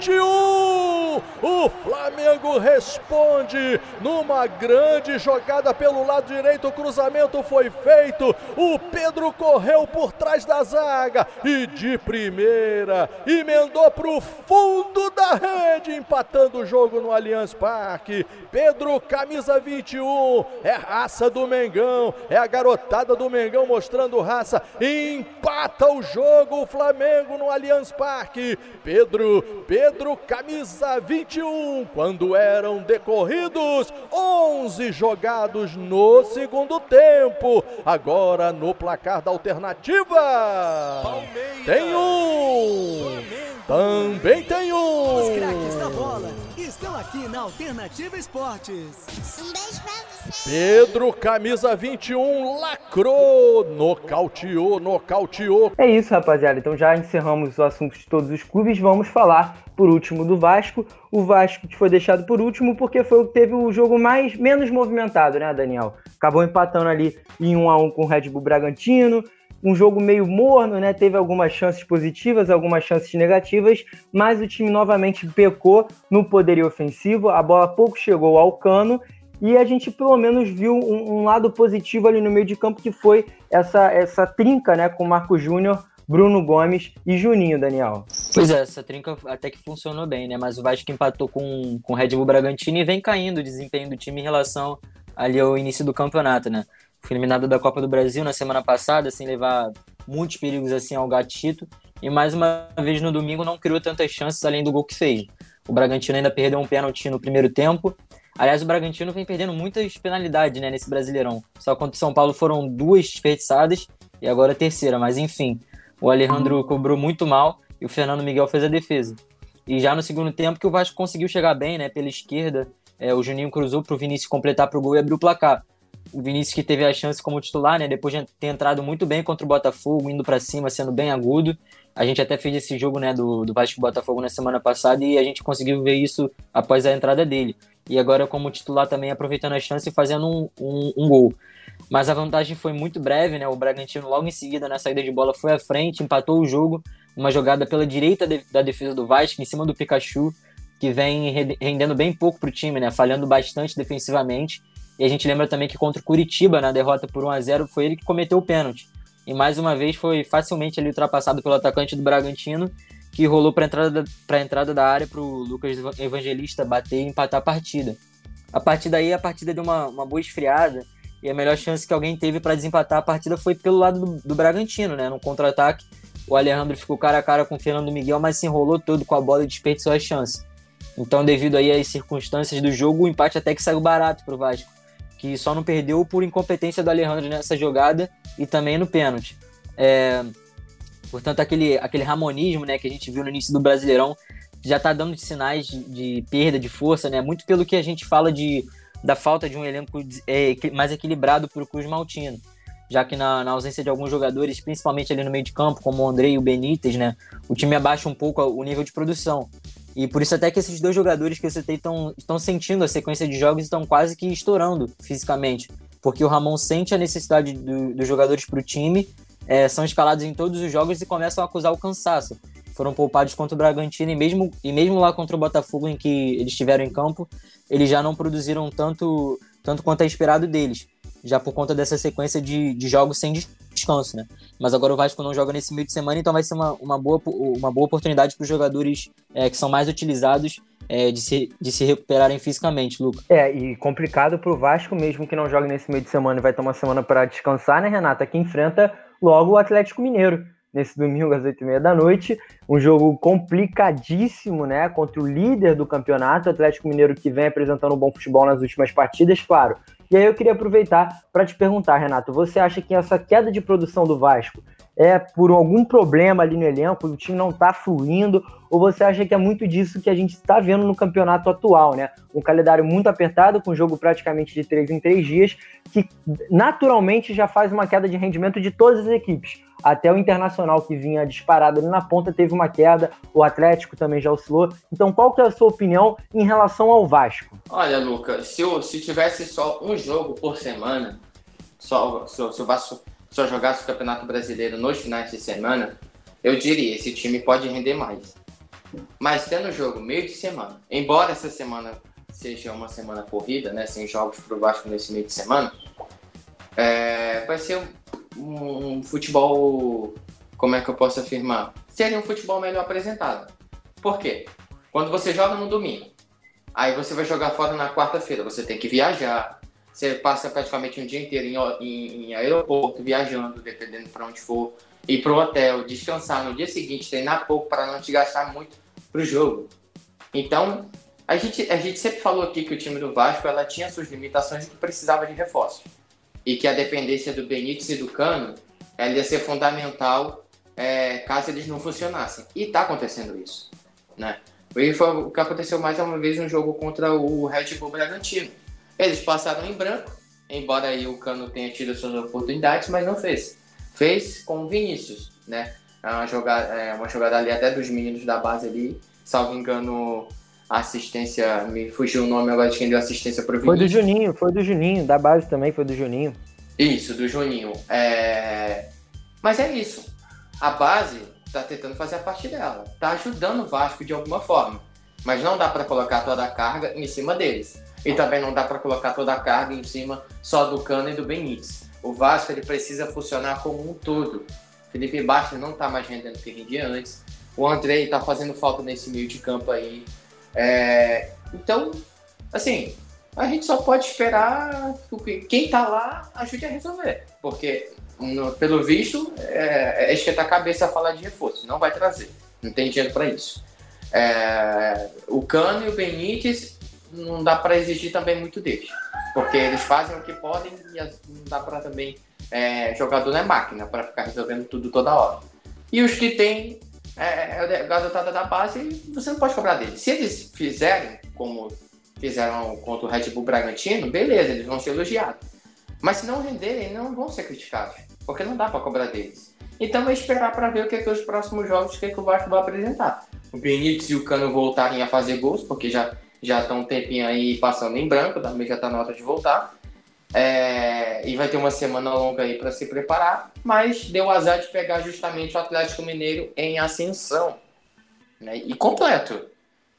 [SPEAKER 1] Calcio! Responde numa grande jogada pelo lado direito. O cruzamento foi feito. O Pedro correu por trás da zaga e de primeira emendou para o fundo da rede, empatando o jogo no Allianz Parque. Pedro, camisa 21, é raça do Mengão, é a garotada do Mengão mostrando raça. Empata o jogo o Flamengo no Allianz Parque. Pedro, Pedro, camisa 21, quando eram decorridos 11 jogados no segundo tempo. Agora no placar da alternativa. Palmeiras, tem um. Também tem um. Os craques da bola aqui na Alternativa Esportes. Um beijo pra você. Pedro, camisa 21, lacrou, nocauteou, nocauteou.
[SPEAKER 2] É isso, rapaziada. Então já encerramos o assunto de todos os clubes. Vamos falar por último do Vasco. O Vasco que foi deixado por último porque foi o que teve o jogo mais menos movimentado, né, Daniel? Acabou empatando ali em 1 a 1 com o Red Bull Bragantino um jogo meio morno, né? Teve algumas chances positivas, algumas chances negativas, mas o time novamente pecou no poderio ofensivo, a bola pouco chegou ao cano e a gente pelo menos viu um, um lado positivo ali no meio de campo que foi essa, essa trinca, né, com Marco Júnior, Bruno Gomes e Juninho, Daniel.
[SPEAKER 3] Pois é, essa trinca até que funcionou bem, né? Mas o Vasco empatou com, com o Red Bull Bragantino e vem caindo o desempenho do time em relação ali ao início do campeonato, né? Foi eliminado da Copa do Brasil na semana passada, sem levar muitos perigos assim ao gatito. E mais uma vez no domingo não criou tantas chances além do gol que fez. O Bragantino ainda perdeu um pênalti no primeiro tempo. Aliás, o Bragantino vem perdendo muitas penalidades né, nesse Brasileirão. Só contra o São Paulo foram duas desperdiçadas e agora a terceira. Mas enfim, o Alejandro cobrou muito mal e o Fernando Miguel fez a defesa. E já no segundo tempo que o Vasco conseguiu chegar bem, né, pela esquerda, é, o Juninho cruzou para o Vinícius completar para o gol e abrir o placar o Vinícius que teve a chance como titular, né? Depois de ter entrado muito bem contra o Botafogo, indo para cima, sendo bem agudo. A gente até fez esse jogo, né, do, do Vasco Botafogo na semana passada e a gente conseguiu ver isso após a entrada dele. E agora como titular também aproveitando a chance e fazendo um, um, um gol. Mas a vantagem foi muito breve, né? O Bragantino logo em seguida na saída de bola foi à frente, empatou o jogo, uma jogada pela direita de, da defesa do Vasco, em cima do Pikachu, que vem rendendo bem pouco para o time, né? Falhando bastante defensivamente. E a gente lembra também que contra o Curitiba, na derrota por 1 a 0 foi ele que cometeu o pênalti. E mais uma vez foi facilmente ali ultrapassado pelo atacante do Bragantino, que rolou para a entrada, da, entrada da área para o Lucas Evangelista bater e empatar a partida. A partir daí, a partida deu uma, uma boa esfriada e a melhor chance que alguém teve para desempatar a partida foi pelo lado do, do Bragantino, né? No contra-ataque, o Alejandro ficou cara a cara com o Fernando Miguel, mas se enrolou todo com a bola e desperdiçou a chance. Então, devido aí às circunstâncias do jogo, o empate até que saiu barato para o Vasco, que só não perdeu por incompetência do Alejandro nessa jogada e também no pênalti. É, portanto, aquele, aquele ramonismo né, que a gente viu no início do Brasileirão já está dando sinais de, de, perda de força, né? Muito pelo que a gente fala de, da falta de um elenco é, mais equilibrado para o Cruz Maltino. Já que na, na, ausência de alguns jogadores, principalmente ali no meio de campo, como o André e o Benítez, né? O time abaixa um pouco o nível de produção. E por isso até que esses dois jogadores que você tem estão sentindo a sequência de jogos e estão quase que estourando fisicamente. Porque o Ramon sente a necessidade do, dos jogadores para o time, é, são escalados em todos os jogos e começam a acusar o cansaço foram poupados contra o Bragantino e mesmo, e mesmo lá contra o Botafogo, em que eles estiveram em campo, eles já não produziram tanto, tanto quanto é esperado deles, já por conta dessa sequência de, de jogos sem descanso, né? Mas agora o Vasco não joga nesse meio de semana, então vai ser uma, uma, boa, uma boa oportunidade para os jogadores é, que são mais utilizados é, de, se, de se recuperarem fisicamente, Luca.
[SPEAKER 2] É, e complicado para o Vasco, mesmo que não jogue nesse meio de semana e vai ter uma semana para descansar, né, Renata? Que enfrenta logo o Atlético Mineiro nesse domingo às oito e meia da noite. Um jogo complicadíssimo, né? Contra o líder do campeonato, o Atlético Mineiro, que vem apresentando um bom futebol nas últimas partidas, claro. E aí eu queria aproveitar para te perguntar, Renato, você acha que essa queda de produção do Vasco é por algum problema ali no elenco, o time não está fluindo, ou você acha que é muito disso que a gente está vendo no campeonato atual, né? Um calendário muito apertado, com jogo praticamente de três em três dias, que naturalmente já faz uma queda de rendimento de todas as equipes. Até o Internacional, que vinha disparado ali na ponta, teve uma queda, o Atlético também já oscilou. Então, qual que é a sua opinião em relação ao Vasco?
[SPEAKER 4] Olha, Lucas, se, se tivesse só um jogo por semana, só, se, se o Vasco só jogasse o Campeonato Brasileiro nos finais de semana, eu diria, esse time pode render mais. Mas tendo jogo meio de semana, embora essa semana seja uma semana corrida, né, sem jogos para o Vasco nesse meio de semana, é, vai ser um, futebol, como é que eu posso afirmar? Seria um futebol melhor apresentado. Por quê? Quando você joga no domingo, aí você vai jogar fora na quarta-feira, você tem que viajar, você passa praticamente um dia inteiro em, em, em aeroporto, viajando, dependendo para onde for, ir para o hotel, descansar no dia seguinte, treinar pouco para não te gastar muito para o jogo. Então, a gente, a gente sempre falou aqui que o time do Vasco ela tinha suas limitações e que precisava de reforços. E que a dependência do Benítez e do Cano ela ia ser fundamental é, caso eles não funcionassem. E está acontecendo isso. Né? E foi o que aconteceu mais uma vez no jogo contra o Red Bull Bragantino. Eles passaram em branco, embora aí o Cano tenha tido suas oportunidades, mas não fez. Fez com o Vinícius, né? É uma jogada, é uma jogada ali até dos meninos da base ali, salvo engano, assistência, me fugiu o nome agora de quem deu assistência pro
[SPEAKER 2] Vinícius. Foi do Juninho, foi do Juninho, da base também foi do Juninho.
[SPEAKER 4] Isso, do Juninho. É... Mas é isso. A base tá tentando fazer a parte dela, tá ajudando o Vasco de alguma forma, mas não dá para colocar toda a carga em cima deles. E também não dá para colocar toda a carga em cima só do Cano e do Benítez. O Vasco ele precisa funcionar como um todo. Felipe Bastos não está mais rendendo o que rendia antes. O Andrei está fazendo falta nesse meio de campo aí. É... Então, assim, a gente só pode esperar que quem está lá ajude a resolver. Porque, no, pelo visto, é, é esquentar a cabeça a falar de reforço. Não vai trazer. Não tem dinheiro para isso. É... O Cano e o Benítez não dá para exigir também muito deles. Porque eles fazem o que podem e não dá para também. É, jogador não é máquina para ficar resolvendo tudo toda hora. E os que têm é, é, garotada da base, você não pode cobrar deles. Se eles fizerem, como fizeram contra o Red Bull Bragantino, beleza, eles vão ser elogiados. Mas se não renderem, não vão ser criticados. Porque não dá para cobrar deles. Então é esperar para ver o que, é que os próximos jogos que, é que o Vasco vai apresentar. O Benítez e o Cano voltarem a fazer gols, porque já já estão um tempinho aí passando em branco, também já está na hora de voltar. É, e vai ter uma semana longa aí para se preparar, mas deu azar de pegar justamente o Atlético Mineiro em ascensão né, e completo.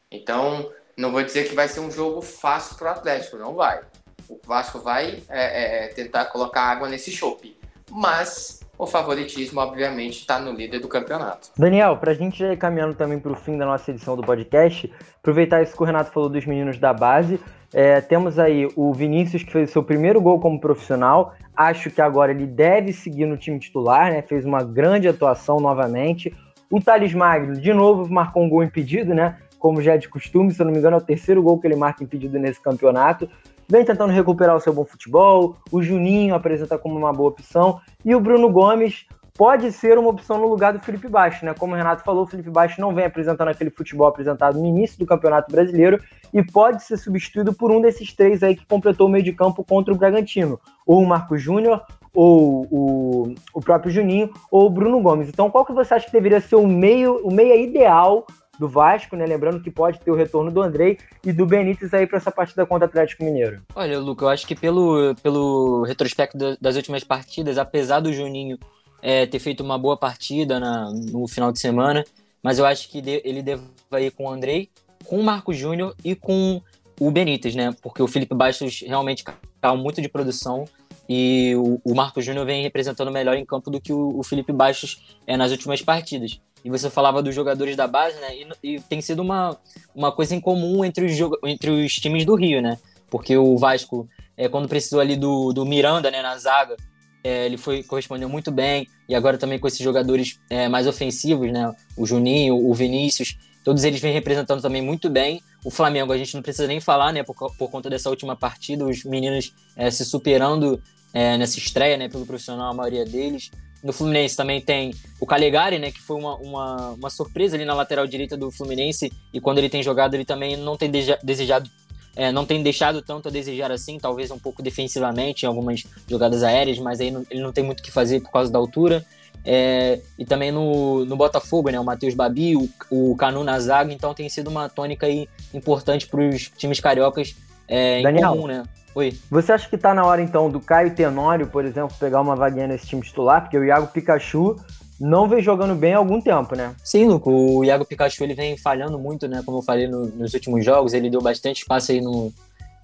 [SPEAKER 4] Então, não vou dizer que vai ser um jogo fácil para o Atlético, não vai. O Vasco vai é, é, tentar colocar água nesse chope, mas o favoritismo, obviamente, está no líder do campeonato.
[SPEAKER 2] Daniel, para a gente ir caminhando também para o fim da nossa edição do podcast, aproveitar isso que o Renato falou dos meninos da base. É, temos aí o Vinícius, que fez seu primeiro gol como profissional. Acho que agora ele deve seguir no time titular, né? Fez uma grande atuação novamente. O Thales Magno, de novo, marcou um gol impedido, né? Como já é de costume, se eu não me engano, é o terceiro gol que ele marca impedido nesse campeonato. Vem tentando recuperar o seu bom futebol. O Juninho apresenta como uma boa opção. E o Bruno Gomes, pode ser uma opção no lugar do Felipe Baixo, né? Como o Renato falou, o Felipe Baixo não vem apresentando aquele futebol apresentado no início do Campeonato Brasileiro e pode ser substituído por um desses três aí que completou o meio de campo contra o Bragantino, ou o Marco Júnior, ou o, o próprio Juninho, ou o Bruno Gomes. Então, qual que você acha que deveria ser o meio, o meia ideal do Vasco, né? Lembrando que pode ter o retorno do Andrei e do Benítez aí para essa partida contra o Atlético Mineiro.
[SPEAKER 3] Olha, Luca, eu acho que pelo, pelo retrospecto das últimas partidas, apesar do Juninho é, ter feito uma boa partida na, no final de semana, mas eu acho que de, ele deve ir com o Andrei, com o Marco Júnior e com o Benítez, né? Porque o Felipe Bastos realmente caiu muito de produção e o, o Marco Júnior vem representando melhor em campo do que o, o Felipe Bastos é, nas últimas partidas. E você falava dos jogadores da base, né? E, e tem sido uma, uma coisa em comum entre os, entre os times do Rio, né? Porque o Vasco, é, quando precisou ali do, do Miranda, né, na zaga, é, ele foi correspondeu muito bem e agora também com esses jogadores é, mais ofensivos, né? O Juninho, o Vinícius, todos eles vêm representando também muito bem. O Flamengo a gente não precisa nem falar, né? Por, por conta dessa última partida, os meninos é, se superando é, nessa estreia, né? Pelo profissional, a maioria deles. No Fluminense também tem o Calegari, né? Que foi uma, uma, uma surpresa ali na lateral direita do Fluminense e quando ele tem jogado ele também não tem desejado é, não tem deixado tanto a desejar assim, talvez um pouco defensivamente em algumas jogadas aéreas, mas aí não, ele não tem muito o que fazer por causa da altura. É, e também no, no Botafogo, né, o Matheus Babi, o, o Canu na zaga, então tem sido uma tônica aí importante para os times cariocas é, Daniel, em comum, né?
[SPEAKER 2] Oi. Você acha que está na hora então do Caio Tenório, por exemplo, pegar uma vaguinha nesse time titular? Porque o Iago Pikachu não vem jogando bem há algum tempo, né?
[SPEAKER 3] Sim, Luco. O Iago Pikachu ele vem falhando muito, né? Como eu falei no, nos últimos jogos, ele deu bastante espaço aí no,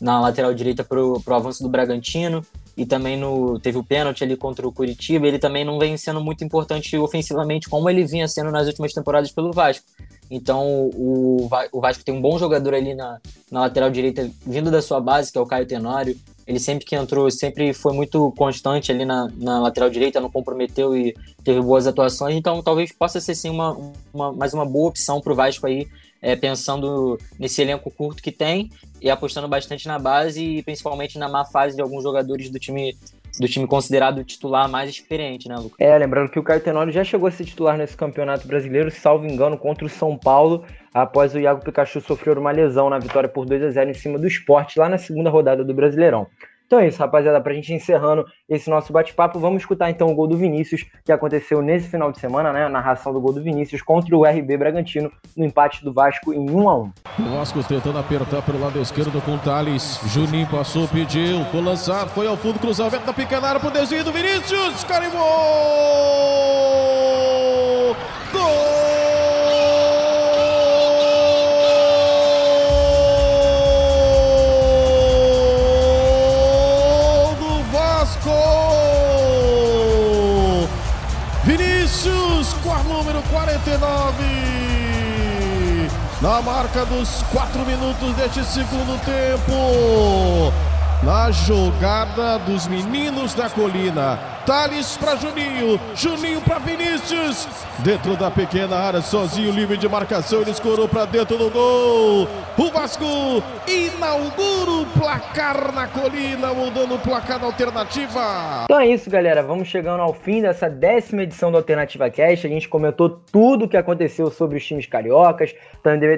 [SPEAKER 3] na lateral direita pro, pro avanço do Bragantino e também no teve o pênalti ali contra o Curitiba. Ele também não vem sendo muito importante ofensivamente como ele vinha sendo nas últimas temporadas pelo Vasco. Então o, o Vasco tem um bom jogador ali na, na lateral direita vindo da sua base, que é o Caio Tenório. Ele sempre que entrou, sempre foi muito constante ali na, na lateral direita, não comprometeu e teve boas atuações. Então, talvez possa ser sim uma, uma mais uma boa opção para o Vasco aí, é, pensando nesse elenco curto que tem e apostando bastante na base e principalmente na má fase de alguns jogadores do time do time considerado titular mais experiente, né, Lucas?
[SPEAKER 2] É, lembrando que o Caio Tenório já chegou a ser titular nesse campeonato brasileiro, salvo engano, contra o São Paulo, após o Iago Pikachu sofrer uma lesão na vitória por 2 a 0 em cima do esporte lá na segunda rodada do Brasileirão. Então é isso, rapaziada. Pra gente encerrando esse nosso bate-papo, vamos escutar então o gol do Vinícius, que aconteceu nesse final de semana, né? A narração do gol do Vinícius contra o RB Bragantino, no empate do Vasco em 1 a 1
[SPEAKER 6] O Vasco tentando apertar pelo lado esquerdo com o Thales. Juninho passou, pediu, foi lançado, foi ao fundo, cruzamento da pequena pro desvio do Vinícius. Carimbou! Gol! Na marca dos 4 minutos deste segundo tempo. Na jogada dos meninos da colina. Thales para Juninho, Juninho para Vinícius. Dentro da pequena área, sozinho, livre de marcação, ele escorou para dentro do gol. O Vasco inaugura o placar na colina, mudando o placar da alternativa.
[SPEAKER 2] Então é isso, galera. Vamos chegando ao fim dessa décima edição do Alternativa Cast. A gente comentou tudo o que aconteceu sobre os times cariocas.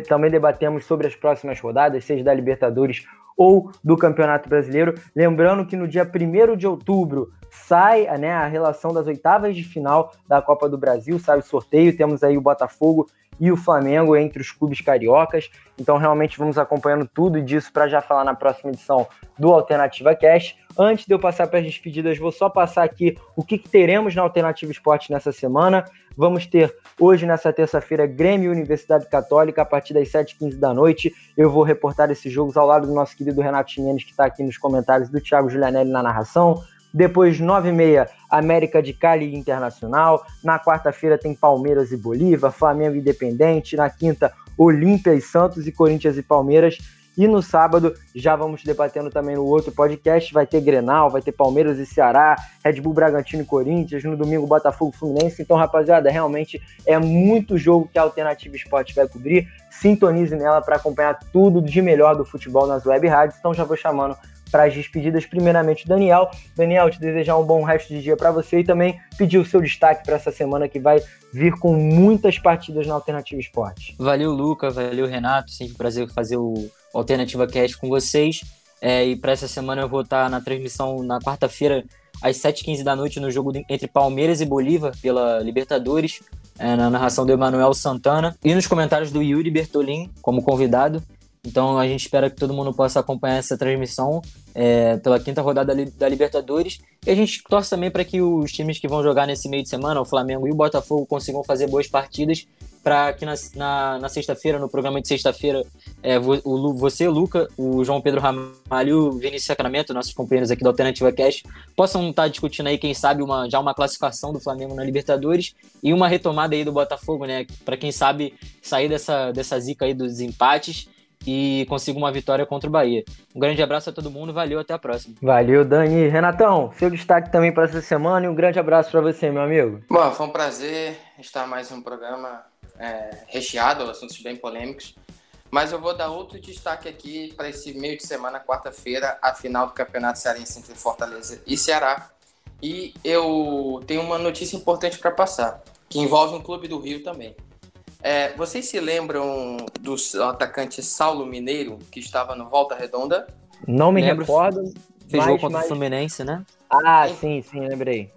[SPEAKER 2] Também debatemos sobre as próximas rodadas, seja da Libertadores ou do Campeonato Brasileiro. Lembrando que no dia 1 de outubro sai né, a relação das oitavas de final da Copa do Brasil, sai o sorteio, temos aí o Botafogo e o Flamengo entre os clubes cariocas. Então, realmente, vamos acompanhando tudo disso para já falar na próxima edição do Alternativa Cash. Antes de eu passar para as despedidas, vou só passar aqui o que, que teremos na Alternativa Esporte nessa semana. Vamos ter hoje, nessa terça-feira, Grêmio Universidade Católica, a partir das 7h15 da noite. Eu vou reportar esses jogos ao lado do nosso querido Renato Chimenez, que está aqui nos comentários, do Thiago Julianelli na narração. Depois, 9h30, América de Cali Internacional. Na quarta-feira tem Palmeiras e Bolívar, Flamengo Independente. Na quinta, Olímpia e Santos e Corinthians e Palmeiras. E no sábado, já vamos debatendo também no outro podcast, vai ter Grenal, vai ter Palmeiras e Ceará, Red Bull Bragantino e Corinthians, no domingo Botafogo Fluminense. Então, rapaziada, realmente é muito jogo que a Alternativa Esporte vai cobrir. Sintonize nela para acompanhar tudo de melhor do futebol nas web rádios. Então, já vou chamando para as despedidas, primeiramente Daniel. Daniel, te desejar um bom resto de dia para você e também pedir o seu destaque para essa semana que vai vir com muitas partidas na Alternativa Esporte.
[SPEAKER 3] Valeu, Luca, valeu, Renato. Sempre um prazer fazer o Alternativa Cast com vocês. É, e para essa semana eu vou estar na transmissão na quarta-feira, às 7h15 da noite, no jogo entre Palmeiras e Bolívar pela Libertadores, é, na narração do Emanuel Santana, e nos comentários do Yuri Bertolin como convidado. Então a gente espera que todo mundo possa acompanhar essa transmissão é, pela quinta rodada da Libertadores. E a gente torce também para que os times que vão jogar nesse meio de semana, o Flamengo e o Botafogo, consigam fazer boas partidas. Para que na, na, na sexta-feira, no programa de sexta-feira, é, o, você, Luca, o João Pedro Ramalho o Vinícius Sacramento, nossos companheiros aqui da Alternativa Cash, possam estar discutindo aí, quem sabe, uma, já uma classificação do Flamengo na Libertadores e uma retomada aí do Botafogo, né? Para quem sabe sair dessa, dessa zica aí dos empates e consiga uma vitória contra o Bahia. Um grande abraço a todo mundo, valeu, até a próxima.
[SPEAKER 2] Valeu, Dani. Renatão, seu destaque também para essa semana e um grande abraço para você, meu amigo.
[SPEAKER 4] Bom, foi um prazer estar mais um programa é, recheado, assuntos bem polêmicos. Mas eu vou dar outro destaque aqui para esse meio de semana, quarta-feira, a final do Campeonato Cearense entre Fortaleza e Ceará. E eu tenho uma notícia importante para passar, que envolve um clube do Rio também. É, vocês se lembram do atacante Saulo Mineiro, que estava no Volta Redonda?
[SPEAKER 2] Não me Lembro, recordo.
[SPEAKER 3] Fez jogo contra mas... o Fluminense, né?
[SPEAKER 2] Ah, sim, sim, lembrei.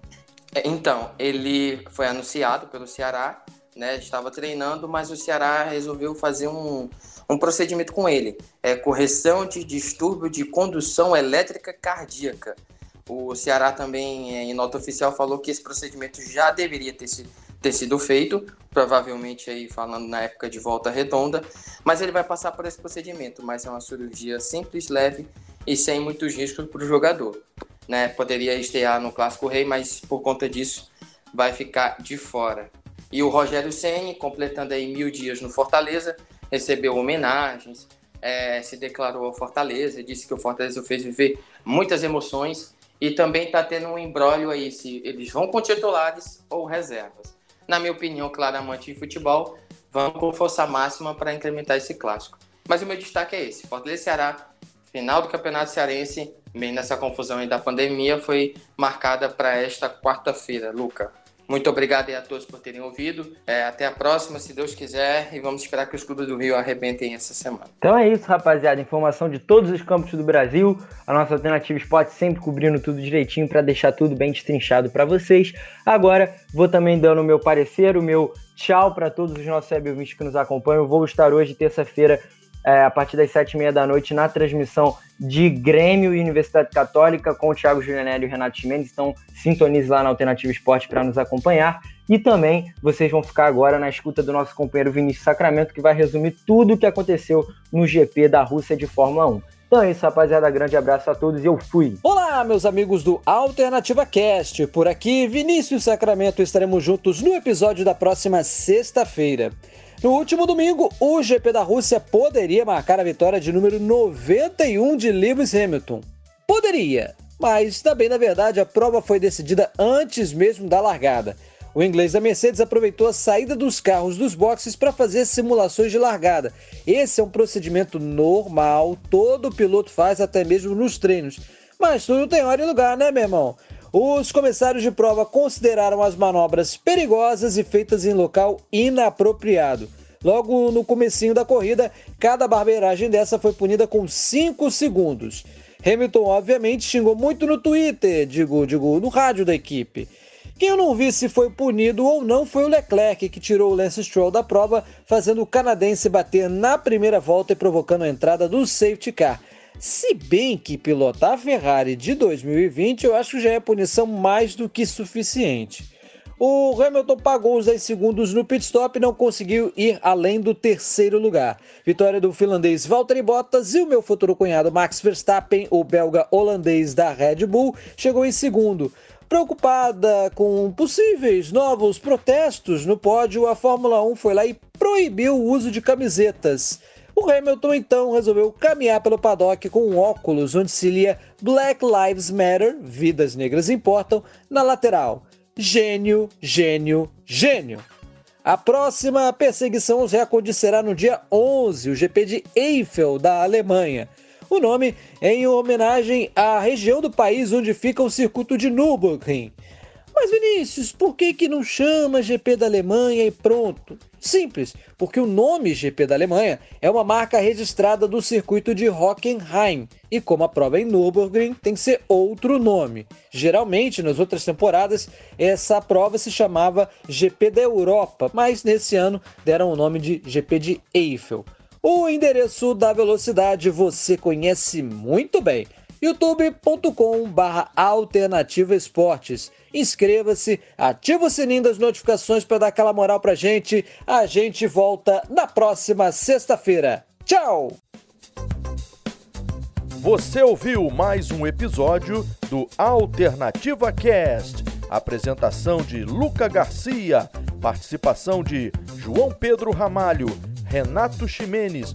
[SPEAKER 4] É, então, ele foi anunciado pelo Ceará, né? Estava treinando, mas o Ceará resolveu fazer um, um procedimento com ele. É correção de distúrbio de condução elétrica cardíaca. O Ceará também, em nota oficial, falou que esse procedimento já deveria ter sido ter sido feito, provavelmente aí falando na época de volta redonda, mas ele vai passar por esse procedimento, mas é uma cirurgia simples, leve e sem muitos riscos para o jogador. Né? Poderia estrear no Clássico Rei, mas por conta disso vai ficar de fora. E o Rogério Ceni, completando aí mil dias no Fortaleza, recebeu homenagens, é, se declarou ao Fortaleza, disse que o Fortaleza fez viver muitas emoções e também está tendo um embrólio aí se eles vão com titulares ou reservas na minha opinião, claro, amante de futebol, vamos com força máxima para incrementar esse clássico. Mas o meu destaque é esse: Fortaleza Ceará, final do Campeonato Cearense, meio nessa confusão aí da pandemia, foi marcada para esta quarta-feira, Luca. Muito obrigado a todos por terem ouvido. É, até a próxima, se Deus quiser, e vamos esperar que os clubes do Rio arrebentem essa semana.
[SPEAKER 2] Então é isso, rapaziada. Informação de todos os campos do Brasil. A nossa alternativa Spot sempre cobrindo tudo direitinho para deixar tudo bem destrinchado para vocês. Agora, vou também dando o meu parecer, o meu tchau para todos os nossos web que nos acompanham. Vou estar hoje, terça-feira, é, a partir das sete e meia da noite na transmissão de Grêmio e Universidade Católica com o Thiago Julianelli e o Renato Chimenez. Então, sintonize lá na Alternativa Esporte para nos acompanhar. E também vocês vão ficar agora na escuta do nosso companheiro Vinícius Sacramento, que vai resumir tudo o que aconteceu no GP da Rússia de Fórmula 1. Então é isso, rapaziada. Grande abraço a todos e eu fui.
[SPEAKER 5] Olá, meus amigos do Alternativa Cast. Por aqui, Vinícius Sacramento. Estaremos juntos no episódio da próxima sexta-feira. No último domingo, o GP da Rússia poderia marcar a vitória de número 91 de Lewis Hamilton. Poderia, mas também na verdade a prova foi decidida antes mesmo da largada. O inglês da Mercedes aproveitou a saída dos carros dos boxes para fazer simulações de largada. Esse é um procedimento normal, todo piloto faz até mesmo nos treinos. Mas tudo tem hora e lugar, né, meu irmão? Os comissários de prova consideraram as manobras perigosas e feitas em local inapropriado. Logo no comecinho da corrida, cada barbeiragem dessa foi punida com 5 segundos. Hamilton obviamente xingou muito no Twitter, digo, digo, no rádio da equipe.
[SPEAKER 7] Quem eu não vi se foi punido ou não foi o Leclerc, que tirou o Lance Stroll da prova, fazendo o canadense bater na primeira volta e provocando a entrada do safety car. Se bem que pilotar a Ferrari de 2020 eu acho que já é punição mais do que suficiente. O Hamilton pagou os 10 segundos no pit stop e não conseguiu ir além do terceiro lugar. Vitória do finlandês Valtteri Bottas e o meu futuro cunhado Max Verstappen, o belga holandês da Red Bull, chegou em segundo. Preocupada com possíveis novos protestos no pódio, a Fórmula 1 foi lá e proibiu o uso de camisetas. O Hamilton então resolveu caminhar pelo paddock com um óculos onde se lia Black Lives Matter, Vidas Negras Importam, na lateral. Gênio, gênio, gênio. A próxima perseguição aos recordes será no dia 11, o GP de Eiffel, da Alemanha. O nome é em homenagem à região do país onde fica o circuito de Nürburgring. Mas Vinícius, por que, que não chama GP da Alemanha e pronto? Simples, porque o nome GP da Alemanha é uma marca registrada do circuito de Hockenheim, e como a prova é em Nürburgring, tem que ser outro nome. Geralmente, nas outras temporadas, essa prova se chamava GP da Europa, mas nesse ano deram o nome de GP de Eiffel. O endereço da velocidade você conhece muito bem. youtube.com/barra alternativa esportes. Inscreva-se, ativa o sininho das notificações para dar aquela moral pra gente. A gente volta na próxima sexta-feira. Tchau!
[SPEAKER 1] Você ouviu mais um episódio do Alternativa Cast. Apresentação de Luca Garcia, participação de João Pedro Ramalho Renato Ximenes,